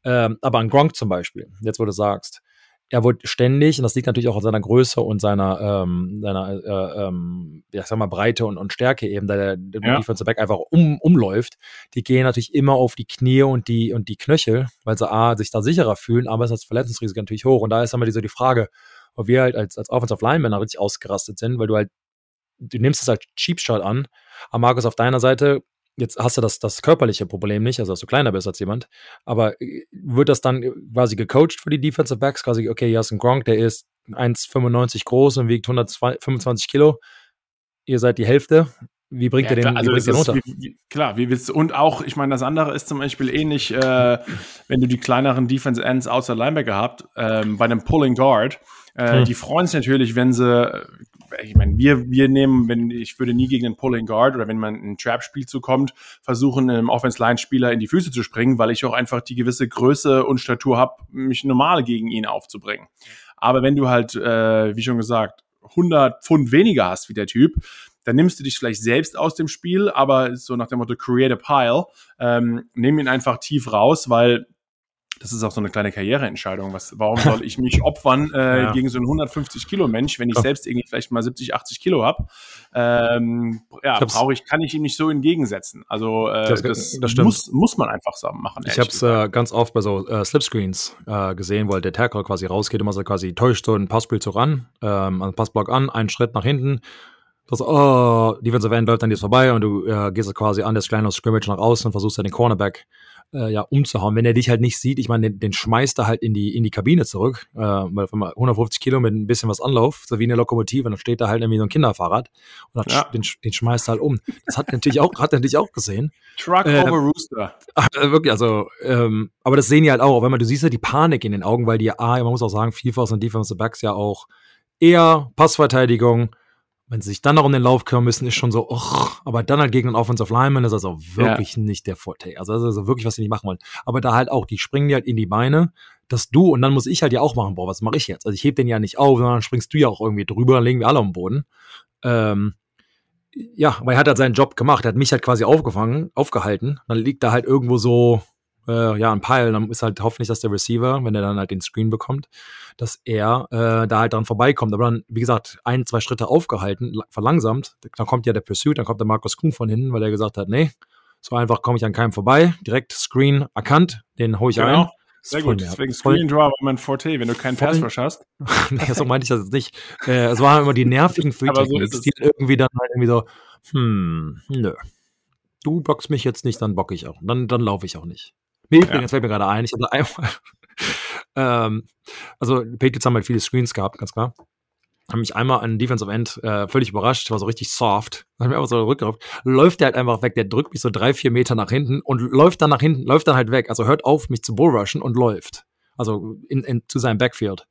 Ähm, aber an Gronk zum Beispiel, jetzt wo du sagst, er wurde ständig, und das liegt natürlich auch an seiner Größe und seiner, ähm, seiner äh, ähm, ja, sag mal, Breite und, und Stärke eben, da der, der ja. Defensive Back einfach um, umläuft. Die gehen natürlich immer auf die Knie und die, und die Knöchel, weil sie A, sich da sicherer fühlen, aber es ist das Verletzungsrisiko natürlich hoch. Und da ist immer die, so die Frage, ob wir halt als, als Offensive Linemen richtig ausgerastet sind, weil du halt, du nimmst es als Cheap Shot an, aber Markus auf deiner Seite Jetzt hast du das, das körperliche Problem nicht, also dass du kleiner bist als jemand, aber äh, wird das dann äh, quasi gecoacht für die Defensive Backs? Quasi, okay, hier hast du einen Gronk, der ist 1,95 groß und wiegt 125 Kilo. Ihr seid die Hälfte. Wie bringt ja, ihr den, klar, also den runter? Wie, wie, klar, wie willst du, und auch, ich meine, das andere ist zum Beispiel ähnlich, äh, wenn du die kleineren Defense Ends außer Linebacker habt, ähm, bei einem Pulling Guard, äh, hm. Die freuen sich natürlich, wenn sie, ich meine, wir, wir nehmen, wenn ich würde nie gegen einen Pulling Guard oder wenn man ein Trap-Spiel zukommt, versuchen, einem Offense-Line-Spieler in die Füße zu springen, weil ich auch einfach die gewisse Größe und Statur habe, mich normal gegen ihn aufzubringen. Aber wenn du halt, äh, wie schon gesagt, 100 Pfund weniger hast wie der Typ, dann nimmst du dich vielleicht selbst aus dem Spiel, aber so nach dem Motto create a pile, ähm, nimm ihn einfach tief raus, weil das ist auch so eine kleine Karriereentscheidung. Was, warum soll ich mich opfern äh, ja. gegen so einen 150 Kilo Mensch, wenn ich ja. selbst irgendwie vielleicht mal 70, 80 Kilo habe? Ähm, ja, brauche ich, kann ich ihm nicht so entgegensetzen. Also äh, das, das, das muss, muss man einfach so machen. Ich habe es äh, ganz oft bei so äh, Slipscreens äh, gesehen, wo halt der Tackle quasi rausgeht und man so quasi täuscht so ein Passspiel so ran, ähm, einen Passblock an, einen Schritt nach hinten, das, oh, Defensive End läuft dann jetzt vorbei und du äh, gehst quasi an das kleine Scrimmage nach außen und versuchst dann den Cornerback äh, ja umzuhauen. Wenn er dich halt nicht sieht, ich meine, den, den schmeißt er halt in die in die Kabine zurück, äh, weil 150 Kilo mit ein bisschen was Anlauf, so wie eine Lokomotive, dann steht da halt irgendwie so ein Kinderfahrrad und ja. den, den schmeißt er halt um. Das hat natürlich auch hat er natürlich auch gesehen. Truck äh, over Rooster. Äh, wirklich, also, ähm, aber das sehen die halt auch, wenn man du siehst ja die Panik in den Augen, weil die ja, man muss auch sagen, FIFA und Defensive Backs ja auch eher Passverteidigung wenn sie sich dann noch um den Lauf kümmern müssen, ist schon so, och, aber dann halt gegen einen Offensive Lineman ist das auch wirklich ja. nicht der Vorteil. Also das ist also wirklich, was sie nicht machen wollen. Aber da halt auch, die springen dir halt in die Beine, dass du, und dann muss ich halt ja auch machen, boah, was mache ich jetzt? Also ich heb den ja nicht auf, sondern dann springst du ja auch irgendwie drüber, dann legen wir alle am Boden. Ähm, ja, aber er hat halt seinen Job gemacht, er hat mich halt quasi aufgefangen, aufgehalten. Dann liegt da halt irgendwo so äh, ja, ein Pile, dann ist halt hoffentlich, dass der Receiver, wenn er dann halt den Screen bekommt, dass er äh, da halt dran vorbeikommt. Aber dann, wie gesagt, ein, zwei Schritte aufgehalten, verlangsamt, dann kommt ja der Pursuit, dann kommt der Markus Kuhn von hinten, weil er gesagt hat, nee, so einfach komme ich an keinem vorbei. Direkt Screen erkannt, den hole ich genau. ein. Sehr gut, deswegen Screen Draw war mein Forte, wenn du keinen Pass Rush hast. nee, so meinte ich das jetzt nicht. Äh, es waren immer die nervigen Free so die irgendwie dann halt irgendwie so, hm, nö. Du bockst mich jetzt nicht, dann bock ich auch. Dann, dann laufe ich auch nicht. Nee, übrigens ja. fällt mir gerade ein, ich hatte einmal, ähm, also Patriots haben halt viele Screens gehabt, ganz klar. Haben mich einmal an Defensive End äh, völlig überrascht, war so richtig soft. Dann hat mir einfach so zurückgeraubt. Läuft der halt einfach weg, der drückt mich so drei, vier Meter nach hinten und läuft dann nach hinten, läuft dann halt weg. Also hört auf, mich zu bullrushen und läuft. Also in, in, zu seinem Backfield.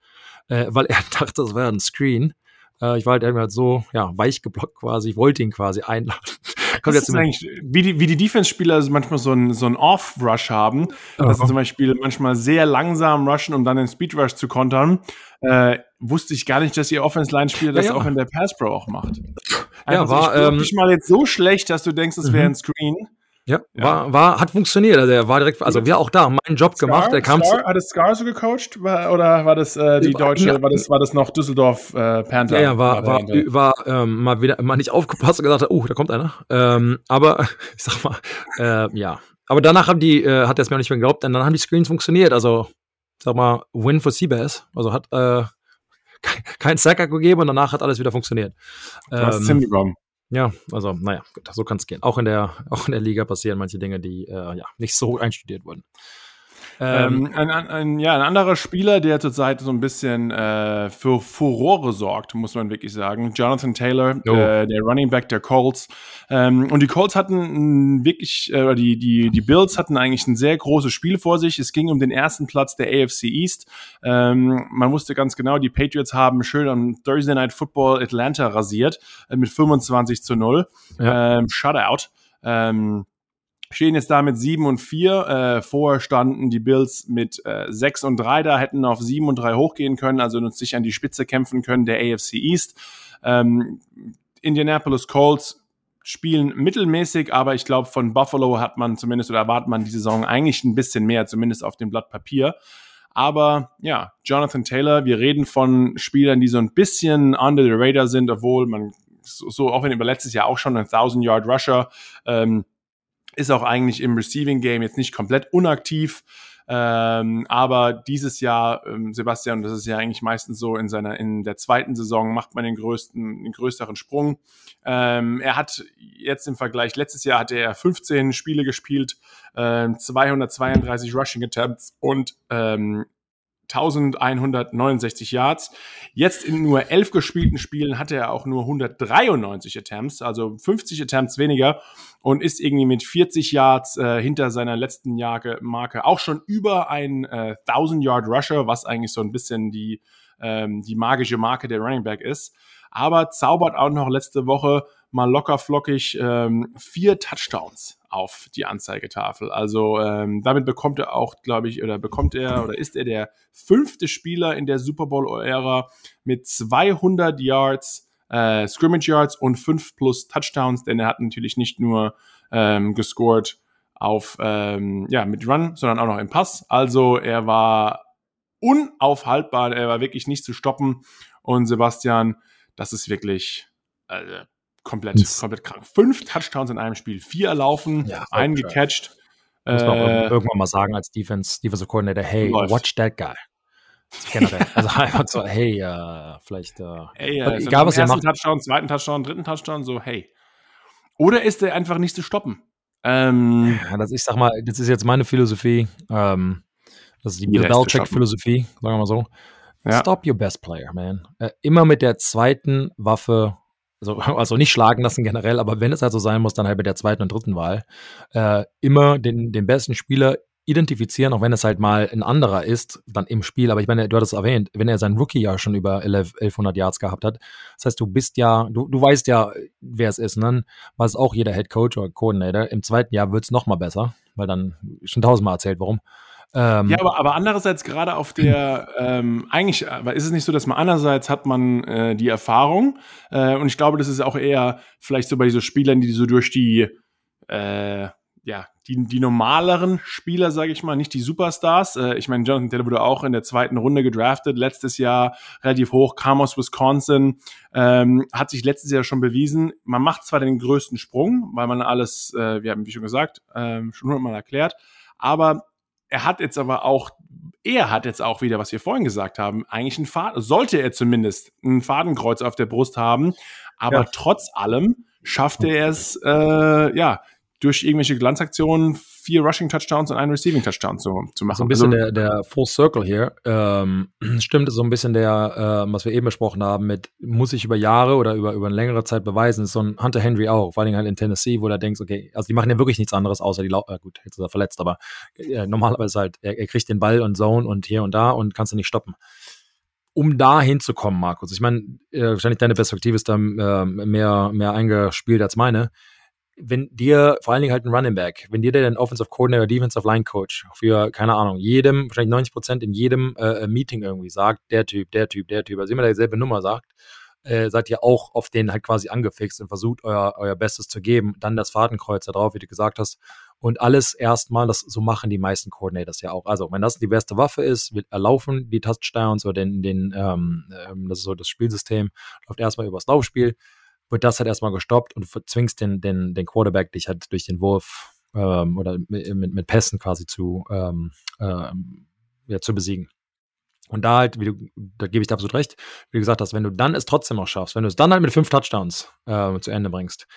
Äh, weil er dachte, das wäre ein Screen. Äh, ich war halt irgendwie halt so, ja, weich geblockt quasi. Ich wollte ihn quasi einladen. Kommt jetzt eigentlich, wie die, wie die Defense-Spieler manchmal so ein, so Off-Rush haben, oh. dass sie zum Beispiel manchmal sehr langsam rushen, um dann den Speed-Rush zu kontern, äh, wusste ich gar nicht, dass ihr Offense-Line-Spieler das ja, ja. auch in der Pass-Pro auch macht. Einfach ja, war ähm, nicht mal jetzt so schlecht, dass du denkst, es wäre mhm. ein Screen. Ja, ja, War, war, hat funktioniert. Also er war direkt, also wir auch da, meinen Job Scar, gemacht. Er kam Scar, hat es Scar so gecoacht oder war das äh, die deutsche, war das, war das noch Düsseldorf äh, Panther? Ja, ja war, war, war ähm, mal wieder mal nicht aufgepasst und gesagt, oh, da kommt einer. Ähm, aber ich sag mal, äh, ja. Aber danach haben die, äh, hat er es mir auch nicht mehr geglaubt, denn dann haben die Screens funktioniert. Also, sag mal, Win for Seabass. Also hat äh, kein Sacker gegeben und danach hat alles wieder funktioniert. Du ähm, hast Tim bekommen. Ja, also naja, so kann es gehen. Auch in der, auch in der Liga passieren manche Dinge, die äh, ja nicht so einstudiert wurden. Ähm, ähm, ein, ein, ja, ein anderer Spieler, der zurzeit so ein bisschen äh, für Furore sorgt, muss man wirklich sagen. Jonathan Taylor, oh. äh, der Running Back der Colts. Ähm, und die Colts hatten wirklich, äh, die, die, die Bills hatten eigentlich ein sehr großes Spiel vor sich. Es ging um den ersten Platz der AFC East. Ähm, man wusste ganz genau, die Patriots haben schön am Thursday Night Football Atlanta rasiert äh, mit 25 zu 0. Ja. Ähm, Shutout. Ähm, stehen jetzt da mit 7 und 4. Äh, vorher standen die Bills mit äh, 6 und 3 da, hätten auf 7 und 3 hochgehen können, also sich an die Spitze kämpfen können der AFC East. Ähm, Indianapolis Colts spielen mittelmäßig, aber ich glaube, von Buffalo hat man zumindest oder erwartet man die Saison eigentlich ein bisschen mehr, zumindest auf dem Blatt Papier. Aber ja, Jonathan Taylor, wir reden von Spielern, die so ein bisschen under the radar sind, obwohl man so, so auch wenn über letztes Jahr auch schon ein 1000 Yard Rusher ähm, ist auch eigentlich im Receiving Game jetzt nicht komplett unaktiv. Ähm, aber dieses Jahr, ähm, Sebastian, das ist ja eigentlich meistens so, in seiner, in der zweiten Saison macht man den größten, den größeren Sprung. Ähm, er hat jetzt im Vergleich, letztes Jahr hatte er 15 Spiele gespielt, äh, 232 Rushing Attempts und ähm, 1169 Yards. Jetzt in nur elf gespielten Spielen hatte er auch nur 193 Attempts, also 50 Attempts weniger und ist irgendwie mit 40 Yards äh, hinter seiner letzten Jahre Marke auch schon über ein äh, 1000 Yard Rusher, was eigentlich so ein bisschen die, ähm, die magische Marke der Running Back ist. Aber zaubert auch noch letzte Woche mal locker flockig ähm, vier Touchdowns auf die Anzeigetafel. Also ähm, damit bekommt er auch, glaube ich, oder bekommt er oder ist er der fünfte Spieler in der Super Bowl-Ära mit 200 Yards, äh, Scrimmage Yards und 5 plus Touchdowns, denn er hat natürlich nicht nur ähm, gescored auf, ähm, ja, mit Run, sondern auch noch im Pass. Also er war unaufhaltbar, er war wirklich nicht zu stoppen. Und Sebastian, das ist wirklich, äh, komplett, das komplett krank. Fünf Touchdowns in einem Spiel, vier erlaufen, ja, einen gecatcht. Muss man äh, irgendwann mal sagen als Defense, Defensive Coordinator, hey, läuft. watch that guy. Generell. Also einfach so, hey, uh, vielleicht. Uh, hey, äh, egal was ihr macht. Touchdown, zweiten Touchdown, dritten Touchdown, so, hey. Oder ist der einfach nicht zu stoppen? Ähm, ja, das, ich sag mal, das ist jetzt meine Philosophie. Ähm, das ist die Belichick-Philosophie, sagen wir mal so. Ja. Stop your best player, man. Äh, immer mit der zweiten Waffe, also, also nicht schlagen lassen generell, aber wenn es halt so sein muss, dann halt mit der zweiten und dritten Wahl. Äh, immer den, den besten Spieler identifizieren, auch wenn es halt mal ein anderer ist, dann im Spiel. Aber ich meine, du hattest es erwähnt, wenn er sein Rookie-Jahr schon über 1100 Yards gehabt hat. Das heißt, du bist ja, du, du weißt ja, wer es ist. War es auch jeder Head Coach oder Coordinator. Im zweiten Jahr wird es nochmal besser, weil dann schon tausendmal erzählt, warum. Ähm, ja, aber, aber andererseits gerade auf der, ähm, eigentlich ist es nicht so, dass man einerseits hat man äh, die Erfahrung äh, und ich glaube, das ist auch eher vielleicht so bei so Spielern, die so durch die äh, ja, die, die normaleren Spieler, sage ich mal, nicht die Superstars. Äh, ich meine, Jonathan Taylor wurde auch in der zweiten Runde gedraftet, letztes Jahr relativ hoch, kam aus Wisconsin, ähm, hat sich letztes Jahr schon bewiesen. Man macht zwar den größten Sprung, weil man alles, äh, wir haben, wie schon gesagt, ähm, schon hundertmal erklärt, aber er hat jetzt aber auch, er hat jetzt auch wieder, was wir vorhin gesagt haben, eigentlich ein Faden, sollte er zumindest ein Fadenkreuz auf der Brust haben, aber ja. trotz allem schafft er es, äh, ja, durch irgendwelche Glanzaktionen vier Rushing Touchdowns und einen Receiving Touchdown zu, zu machen. So ein bisschen also, der, der Full Circle hier. Ähm, stimmt, so ein bisschen der, äh, was wir eben besprochen haben, mit muss ich über Jahre oder über, über eine längere Zeit beweisen, ist so ein Hunter Henry auch, vor allem halt in Tennessee, wo er denkt, okay, also die machen ja wirklich nichts anderes, außer die, Lau äh, gut, jetzt ist er verletzt, aber äh, normalerweise halt, er, er kriegt den Ball und Zone und hier und da und kannst du nicht stoppen um da hinzukommen, Markus. Ich meine, äh, wahrscheinlich deine Perspektive ist da äh, mehr, mehr eingespielt als meine wenn dir, vor allen Dingen halt ein Running Back, wenn dir der Offensive Coordinator, Defensive Line Coach für, keine Ahnung, jedem, wahrscheinlich 90 Prozent in jedem äh, Meeting irgendwie sagt, der Typ, der Typ, der Typ, also immer dieselbe Nummer sagt, äh, seid ihr auch auf den halt quasi angefixt und versucht euer, euer Bestes zu geben, dann das Fadenkreuz da drauf, wie du gesagt hast, und alles erstmal, das so machen die meisten Coordinators ja auch. Also, wenn das die beste Waffe ist, wir erlaufen die Touchdowns oder den, den ähm, ähm, das ist so das Spielsystem, läuft erstmal übers Laufspiel wird das halt erstmal gestoppt und zwingst den, den, den Quarterback dich halt durch den Wurf ähm, oder mit, mit, mit Pässen quasi zu, ähm, ähm, ja, zu besiegen. Und da halt, wie du, da gebe ich dir absolut recht, wie du gesagt hast, wenn du dann es trotzdem noch schaffst, wenn du es dann halt mit fünf Touchdowns äh, zu Ende bringst,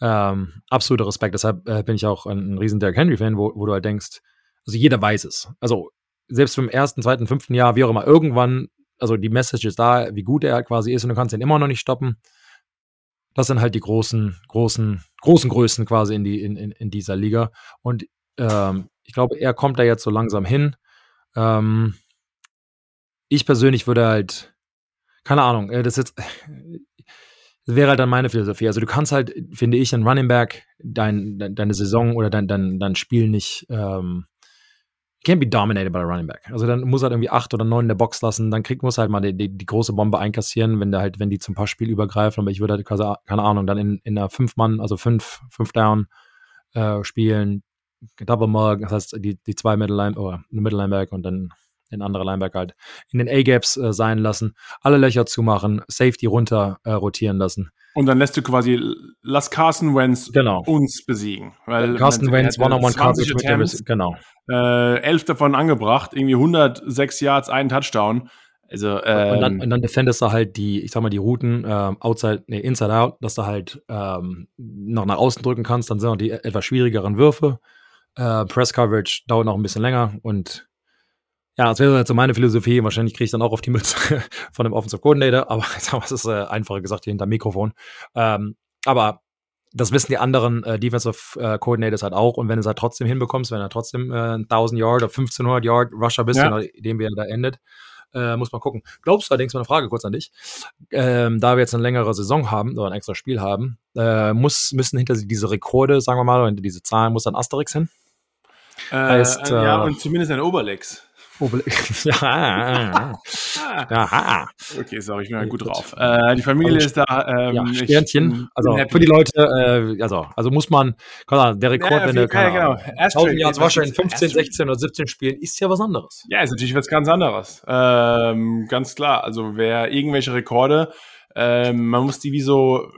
ähm, absoluter Respekt. Deshalb äh, bin ich auch ein, ein riesen Derrick Henry-Fan, wo, wo du halt denkst, also jeder weiß es. Also selbst im ersten, zweiten, fünften Jahr, wie auch immer, irgendwann, also die Message ist da, wie gut er quasi ist und du kannst ihn immer noch nicht stoppen. Das sind halt die großen, großen, großen Größen quasi in, die, in, in, in dieser Liga. Und ähm, ich glaube, er kommt da jetzt so langsam hin. Ähm, ich persönlich würde halt, keine Ahnung, äh, das jetzt das wäre halt dann meine Philosophie. Also du kannst halt, finde ich, ein Running Back dein, deine Saison oder dein, dein, dein Spiel nicht ähm, can't be dominated by a running back. Also dann muss er halt irgendwie acht oder neun in der Box lassen, dann kriegt muss halt mal die, die, die, große Bombe einkassieren, wenn der halt, wenn die zum Passspiel übergreifen. Aber ich würde halt quasi, keine Ahnung, dann in, in einer fünf Mann, also fünf, fünf Down äh, spielen, Double Mug, das heißt die, die zwei Middle Line oder Linebacker und dann den anderen Linebacker halt in den A-Gaps äh, sein lassen, alle Löcher zumachen, Safety runter äh, rotieren lassen. Und dann lässt du quasi, lass Carson Wentz genau. uns besiegen. Weil Carson Wentz, One-on-One Coverage mit der, genau. Äh, elf davon angebracht, irgendwie 106 Yards, einen Touchdown. Also, ähm, und, dann, ähm, und dann defendest du halt die, ich sag mal, die Routen ähm, outside, nee, inside out, dass du halt ähm, noch nach außen drücken kannst. Dann sind auch die etwas schwierigeren Würfe. Äh, Press Coverage dauert noch ein bisschen länger und ja, das wäre jetzt so meine Philosophie. Wahrscheinlich kriege ich dann auch auf die Mütze von dem Offensive Coordinator, aber das ist äh, einfacher gesagt hier hinter Mikrofon. Ähm, aber das wissen die anderen äh, Defensive äh, Coordinators halt auch. Und wenn du es halt trotzdem hinbekommst, wenn er trotzdem äh, 1000 Yard oder 1500 Yard Rusher bist, ja. dem wie er da endet, äh, muss man gucken. Glaubst du allerdings, mal eine Frage kurz an dich, ähm, da wir jetzt eine längere Saison haben oder ein extra Spiel haben, äh, muss, müssen hinter diese Rekorde, sagen wir mal, oder hinter diese Zahlen, muss dann Asterix hin? Äh, heißt, ja, äh, und zumindest ein Obelix. ja. Okay, sorry, ich bin ja gut drauf. Äh, die Familie also, ist da. Ähm, ja, Sternchen. Also für die Leute, äh, also, also muss man, kann der Rekord, ja, wenn du keine ja, genau. 1000 Yards Rusher in 15, 16 oder 17 Spielen, ist ja was anderes. Ja, ist natürlich was ganz anderes. Ähm, ganz klar. Also wer irgendwelche Rekorde ähm, man muss die wie so,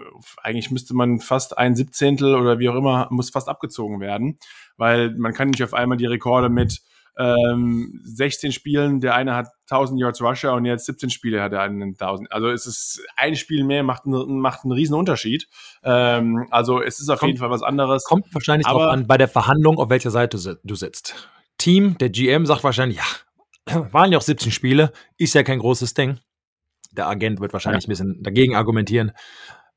eigentlich müsste man fast ein Siebzehntel oder wie auch immer, muss fast abgezogen werden, weil man kann nicht auf einmal die Rekorde mit ähm, 16 Spielen, der eine hat 1000 Yards Rusher und jetzt 17 Spiele hat er einen 1000. Also es ist ein Spiel mehr, macht, einen, macht einen riesen Unterschied. Ähm, also es ist auf kommt, jeden Fall was anderes. Kommt wahrscheinlich aber, an bei der Verhandlung, auf welcher Seite du sitzt. Team, der GM sagt wahrscheinlich, ja, waren ja auch 17 Spiele, ist ja kein großes Ding. Der Agent wird wahrscheinlich ja. ein bisschen dagegen argumentieren.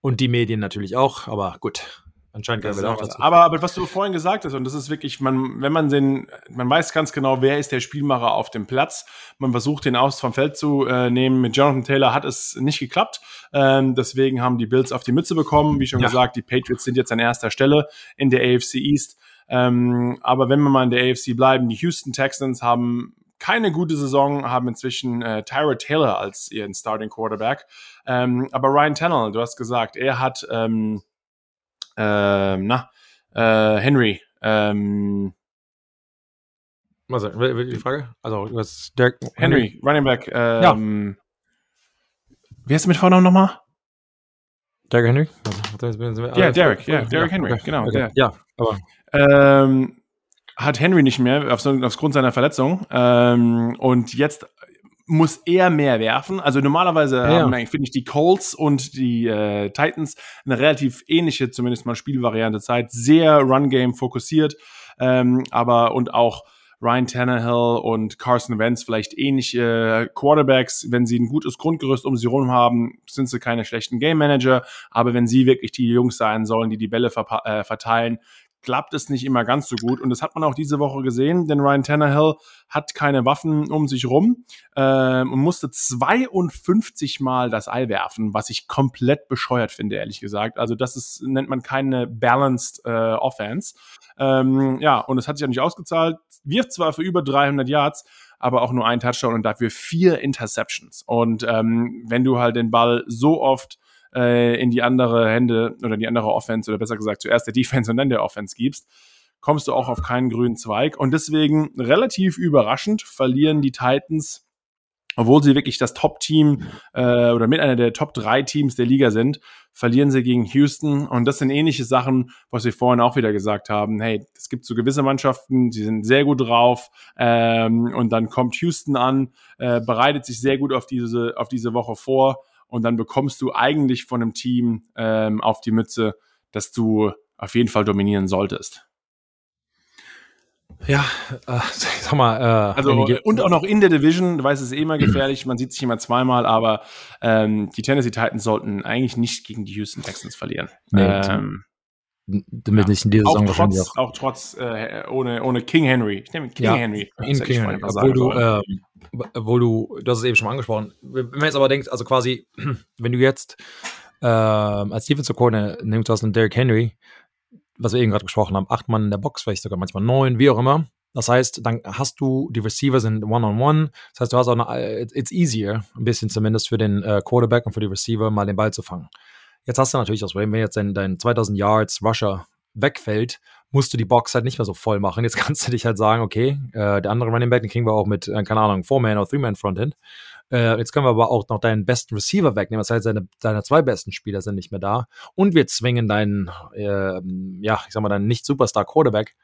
Und die Medien natürlich auch, aber gut, Anscheinend gehören wir auch dazu. Aber, aber was du vorhin gesagt hast, und das ist wirklich, man, wenn man den, man weiß ganz genau, wer ist der Spielmacher auf dem Platz. Man versucht, den aus vom Feld zu äh, nehmen. Mit Jonathan Taylor hat es nicht geklappt. Ähm, deswegen haben die Bills auf die Mütze bekommen. Wie schon ja. gesagt, die Patriots sind jetzt an erster Stelle in der AFC East. Ähm, aber wenn wir mal in der AFC bleiben, die Houston Texans haben keine gute Saison, haben inzwischen äh, Tyra Taylor als ihren Starting Quarterback. Ähm, aber Ryan Tannell, du hast gesagt, er hat ähm, ähm, na, äh, Henry. Ähm, was die Frage? Also, was Derek Henry, Henry. Running Back. Ähm, ja. Wie heißt du mit Vornamen nochmal? Derek Henry? ja, Derek, ja, Derek Henry, genau. Okay. Ja, aber. Ähm, hat Henry nicht mehr auf, aufgrund seiner Verletzung. Ähm, und jetzt muss er mehr werfen. Also normalerweise ja. haben eigentlich, finde ich, die Colts und die äh, Titans eine relativ ähnliche, zumindest mal Spielvariante Zeit, sehr Run-Game fokussiert, ähm, aber und auch Ryan Tannehill und Carson Wentz vielleicht ähnliche Quarterbacks. Wenn sie ein gutes Grundgerüst um sie herum haben, sind sie keine schlechten Game Manager. Aber wenn sie wirklich die Jungs sein sollen, die die Bälle äh, verteilen, klappt es nicht immer ganz so gut. Und das hat man auch diese Woche gesehen, denn Ryan Tannehill hat keine Waffen um sich rum ähm, und musste 52 Mal das Ei werfen, was ich komplett bescheuert finde, ehrlich gesagt. Also das ist, nennt man keine balanced äh, Offense. Ähm, ja, und es hat sich auch nicht ausgezahlt. Wirft zwar für über 300 Yards, aber auch nur ein Touchdown und dafür vier Interceptions. Und ähm, wenn du halt den Ball so oft äh, in die andere Hände oder die andere Offense oder besser gesagt zuerst der Defense und dann der Offense gibst, kommst du auch auf keinen grünen Zweig. Und deswegen relativ überraschend verlieren die Titans obwohl sie wirklich das Top-Team äh, oder mit einer der Top-3-Teams der Liga sind, verlieren sie gegen Houston. Und das sind ähnliche Sachen, was wir vorhin auch wieder gesagt haben. Hey, es gibt so gewisse Mannschaften, die sind sehr gut drauf. Ähm, und dann kommt Houston an, äh, bereitet sich sehr gut auf diese, auf diese Woche vor und dann bekommst du eigentlich von einem Team ähm, auf die Mütze, dass du auf jeden Fall dominieren solltest. Ja, äh, sag mal. Äh, also, und auch noch in der Division, du weißt, es ist eh immer gefährlich, man sieht sich immer zweimal, aber ähm, die Tennessee Titans sollten eigentlich nicht gegen die Houston Texans verlieren. Nee, ähm, damit ja. nicht in dieser Saison auch trotz, auch. auch trotz äh, ohne, ohne King Henry. Ich nehme King ja, Henry. In King Henry. Obwohl du, ähm, obwohl du, du hast es eben schon mal angesprochen. Wenn man jetzt aber denkt, also quasi, wenn du jetzt ähm, als Defensive Corner nimmst, du hast einen Derrick Henry, was wir eben gerade gesprochen haben, acht Mann in der Box, vielleicht sogar manchmal neun, wie auch immer. Das heißt, dann hast du, die Receiver sind one-on-one. -on -one. Das heißt, du hast auch eine, it's easier, ein bisschen zumindest für den äh, Quarterback und für die Receiver mal den Ball zu fangen. Jetzt hast du natürlich das Problem, wenn jetzt dein, dein 2000 Yards Rusher wegfällt, musst du die Box halt nicht mehr so voll machen. Jetzt kannst du dich halt sagen, okay, äh, der andere Running Back, den kriegen wir auch mit, äh, keine Ahnung, Four-Man oder Three-Man Frontend. Äh, jetzt können wir aber auch noch deinen besten Receiver wegnehmen. Das heißt, deine, deine zwei besten Spieler sind nicht mehr da. Und wir zwingen deinen, äh, ja, ich sag mal, deinen nicht-Superstar-Quarterback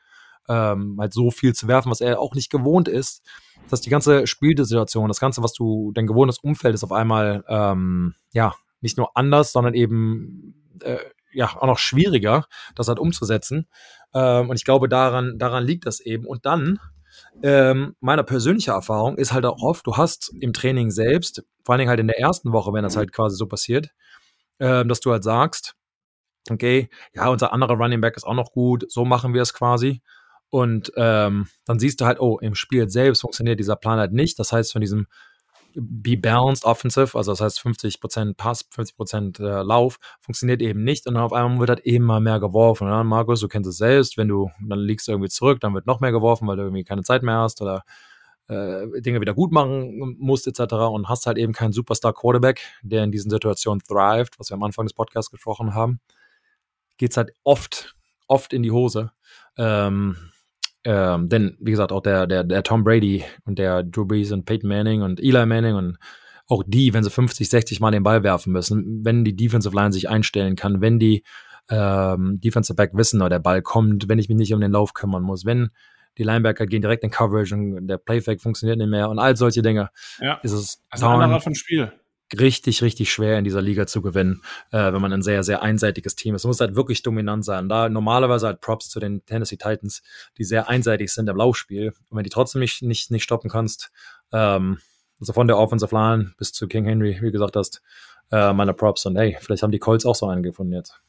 ähm, halt so viel zu werfen, was er auch nicht gewohnt ist. Dass die ganze Spielsituation, das Ganze, was du, dein gewohntes Umfeld ist auf einmal, ähm, ja, nicht nur anders, sondern eben äh, ja auch noch schwieriger, das halt umzusetzen. Ähm, und ich glaube, daran, daran liegt das eben. Und dann, ähm, meiner persönlichen Erfahrung ist halt auch oft, du hast im Training selbst, vor allen Dingen halt in der ersten Woche, wenn das halt quasi so passiert, ähm, dass du halt sagst, okay, ja, unser anderer Running Back ist auch noch gut, so machen wir es quasi. Und ähm, dann siehst du halt, oh, im Spiel selbst funktioniert dieser Plan halt nicht. Das heißt, von diesem be balanced offensive, also das heißt 50% Pass, 50% äh, Lauf, funktioniert eben nicht und dann auf einmal wird halt immer mehr geworfen. Und Markus, du kennst es selbst, wenn du, dann liegst irgendwie zurück, dann wird noch mehr geworfen, weil du irgendwie keine Zeit mehr hast oder äh, Dinge wieder gut machen musst, etc. und hast halt eben keinen Superstar-Quarterback, der in diesen Situationen thrived, was wir am Anfang des Podcasts gesprochen haben, geht es halt oft, oft in die Hose. Ähm, ähm, denn, wie gesagt, auch der, der, der Tom Brady und der Drew Brees und Peyton Manning und Eli Manning und auch die, wenn sie 50, 60 Mal den Ball werfen müssen, wenn die Defensive Line sich einstellen kann, wenn die ähm, Defensive Back wissen, oder der Ball kommt, wenn ich mich nicht um den Lauf kümmern muss, wenn die Linebacker gehen direkt in Coverage und der Playfake funktioniert nicht mehr und all solche Dinge. Ja. Ist es Das ist ein anderer von Spiel. Richtig, richtig schwer in dieser Liga zu gewinnen, äh, wenn man ein sehr, sehr einseitiges Team ist. Man muss halt wirklich dominant sein. Da normalerweise halt Props zu den Tennessee Titans, die sehr einseitig sind im Laufspiel. Und wenn die trotzdem nicht, nicht, nicht stoppen kannst, ähm, also von der Offensive Line bis zu King Henry, wie gesagt hast, äh, meine Props. Und hey, vielleicht haben die Colts auch so einen gefunden jetzt.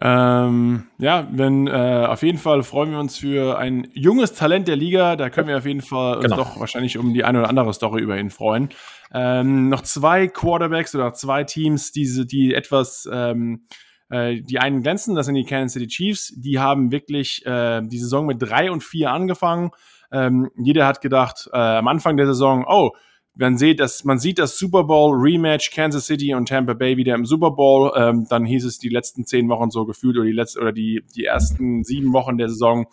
Ähm, ja, wenn äh, auf jeden Fall freuen wir uns für ein junges Talent der Liga. Da können wir auf jeden Fall Genau. uns doch wahrscheinlich um die eine oder andere Story über ihn freuen. Ähm, noch zwei Quarterbacks oder zwei Teams, diese, die etwas ähm, äh, die einen glänzen, das sind die Kansas City Chiefs. Die haben wirklich äh, die Saison mit drei und vier angefangen. Ähm, jeder hat gedacht äh, am Anfang der Saison, oh, man sieht, das, man sieht das Super Bowl Rematch Kansas City und Tampa Bay wieder im Super Bowl. Ähm, dann hieß es die letzten zehn Wochen so gefühlt oder die letzten oder die die ersten sieben Wochen der Saison.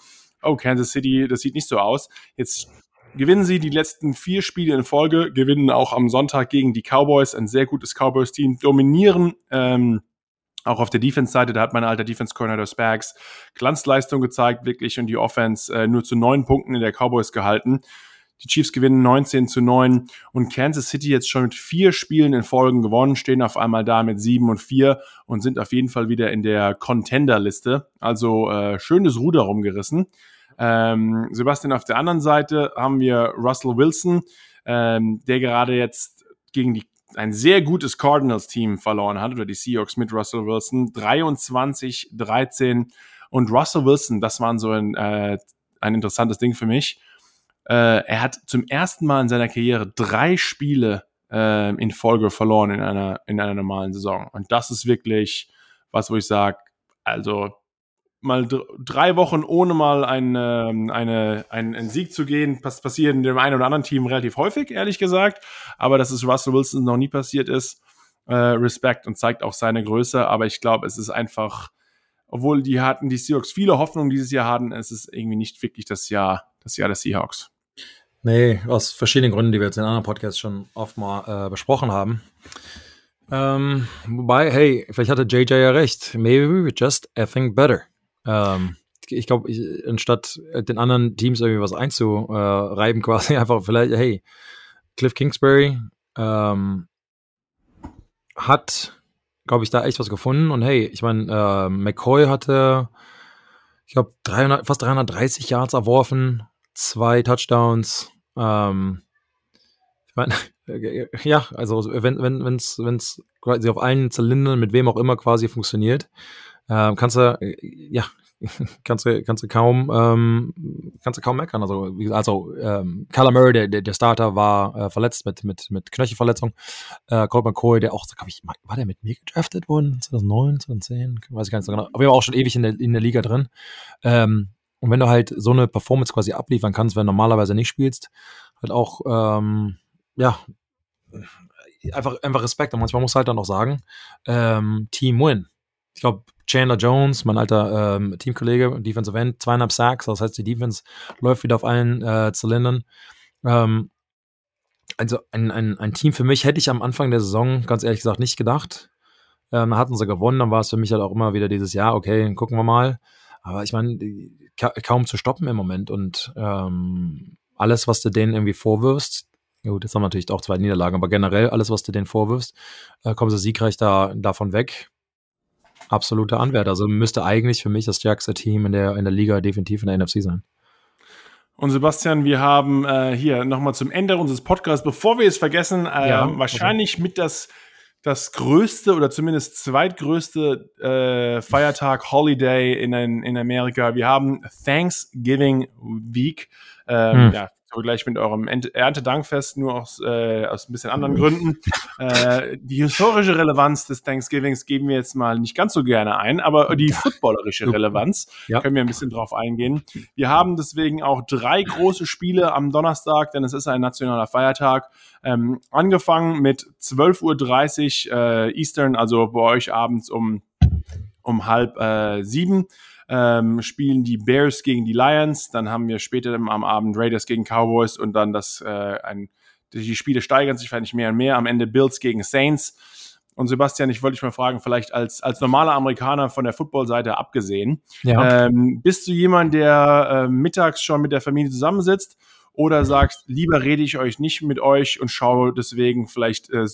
Oh, Kansas City, das sieht nicht so aus. Jetzt gewinnen sie die letzten vier Spiele in Folge, gewinnen auch am Sonntag gegen die Cowboys, ein sehr gutes Cowboys-Team, dominieren. Ähm, auch auf der Defense-Seite, da hat mein alter Defense-Coordinator Spags Glanzleistung gezeigt, wirklich, und die Offense äh, nur zu neun Punkten in der Cowboys gehalten. Die Chiefs gewinnen 19 zu 9 und Kansas City jetzt schon mit vier Spielen in Folgen gewonnen, stehen auf einmal da mit 7 und 4 und sind auf jeden Fall wieder in der Contender-Liste. Also äh, schönes Ruder rumgerissen. Ähm, Sebastian, auf der anderen Seite haben wir Russell Wilson, ähm, der gerade jetzt gegen die, ein sehr gutes Cardinals-Team verloren hat, oder die Seahawks mit Russell Wilson, 23, 13. Und Russell Wilson, das war so ein, äh, ein interessantes Ding für mich. Äh, er hat zum ersten Mal in seiner Karriere drei Spiele äh, in Folge verloren in einer, in einer normalen Saison. Und das ist wirklich was, wo ich sage, also mal dr- drei Wochen ohne mal ein, ähm, eine, ein, einen Sieg zu gehen, pass passiert in dem einen oder anderen Team relativ häufig, ehrlich gesagt. Aber dass es Russell Wilson noch nie passiert ist, äh, Respekt und zeigt auch seine Größe. Aber ich glaube, es ist einfach, obwohl die hatten, die Seahawks viele Hoffnungen dieses Jahr hatten, es ist irgendwie nicht wirklich das Jahr, das Jahr der Seahawks. Nee, aus verschiedenen Gründen, die wir jetzt in anderen Podcasts schon oft mal äh, besprochen haben. Ähm, wobei, hey, vielleicht hatte JJ ja recht. Maybe we just effing better. Ähm, ich glaube, anstatt den anderen Teams irgendwie was einzureiben, quasi einfach vielleicht, hey, Cliff Kingsbury ähm, hat, glaube ich, da echt was gefunden. Und hey, ich meine, äh, McCoy hatte, ich glaube, 300, fast 330 Yards erworfen, zwei Touchdowns. Ähm, ich meine, ja, also wenn wenn wenn's wenn's quasi auf allen Zylindern mit wem auch immer quasi funktioniert, ähm, kannst du ja kannst du kannst du kaum ähm, kannst du kaum meckern. Also wie also ähm, Kyler Murray, der, der der Starter war äh, verletzt mit mit mit Knöchelverletzung. Äh, Colt McCoy, der auch, glaube ich, war der mit mir gedraftet worden 2009, 2010, weiß ich gar nicht so genau. Aber er war auch schon ewig in der in der Liga drin. Ähm, und wenn du halt so eine Performance quasi abliefern kannst, wenn du normalerweise nicht spielst, halt auch, ähm, ja, einfach, einfach Respekt. Und manchmal muss halt dann auch sagen, ähm, Team Win. Ich glaube, Chandler Jones, mein alter ähm, Teamkollege, Defensive End, zweieinhalb Sacks, das heißt, die Defense läuft wieder auf allen äh, Zylindern. Ähm, also ein, ein, ein Team für mich hätte ich am Anfang der Saison ganz ehrlich gesagt nicht gedacht. Ähm, hatten sie gewonnen, dann war es für mich halt auch immer wieder dieses Jahr, okay, gucken wir mal. Aber ich meine, ka kaum zu stoppen im Moment und ähm, alles, was du denen irgendwie vorwirfst, gut, jetzt haben wir natürlich auch zwei Niederlagen, aber generell alles, was du denen vorwirfst, äh, kommen sie siegreich da, davon weg. Absoluter Anwärter. Also müsste eigentlich für mich das stärkste Team in der, in der Liga definitiv in der NFC sein. Und Sebastian, wir haben äh, hier nochmal zum Ende unseres Podcasts, bevor wir es vergessen, äh, Ja, wahrscheinlich mit das, das größte oder zumindest zweitgrößte äh, Feiertag, Holiday in, in, Amerika. Wir haben Thanksgiving Week. Ähm, Hm. Ja, gleich mit eurem Erntedankfest, nur aus, äh, aus ein bisschen anderen Gründen. äh, die historische Relevanz des Thanksgivings geben wir jetzt mal nicht ganz so gerne ein, aber die footballerische Relevanz Ja. können wir ein bisschen drauf eingehen. Wir haben deswegen auch drei große Spiele am Donnerstag, denn es ist ein nationaler Feiertag. Ähm, angefangen mit 12.30 Uhr äh, Eastern, also bei euch abends um, um halb äh, sieben. Ähm, spielen die Bears gegen die Lions, dann haben wir später am Abend Raiders gegen Cowboys und dann das äh, ein, die Spiele steigern sich wahrscheinlich mehr und mehr. Am Ende Bills gegen Saints. Und Sebastian, ich wollte dich mal fragen, vielleicht als, als normaler Amerikaner von der Football-Seite abgesehen, ja. ähm, bist du jemand, der äh, mittags schon mit der Familie zusammensitzt oder sagst, lieber rede ich euch nicht mit euch und schaue deswegen vielleicht äh,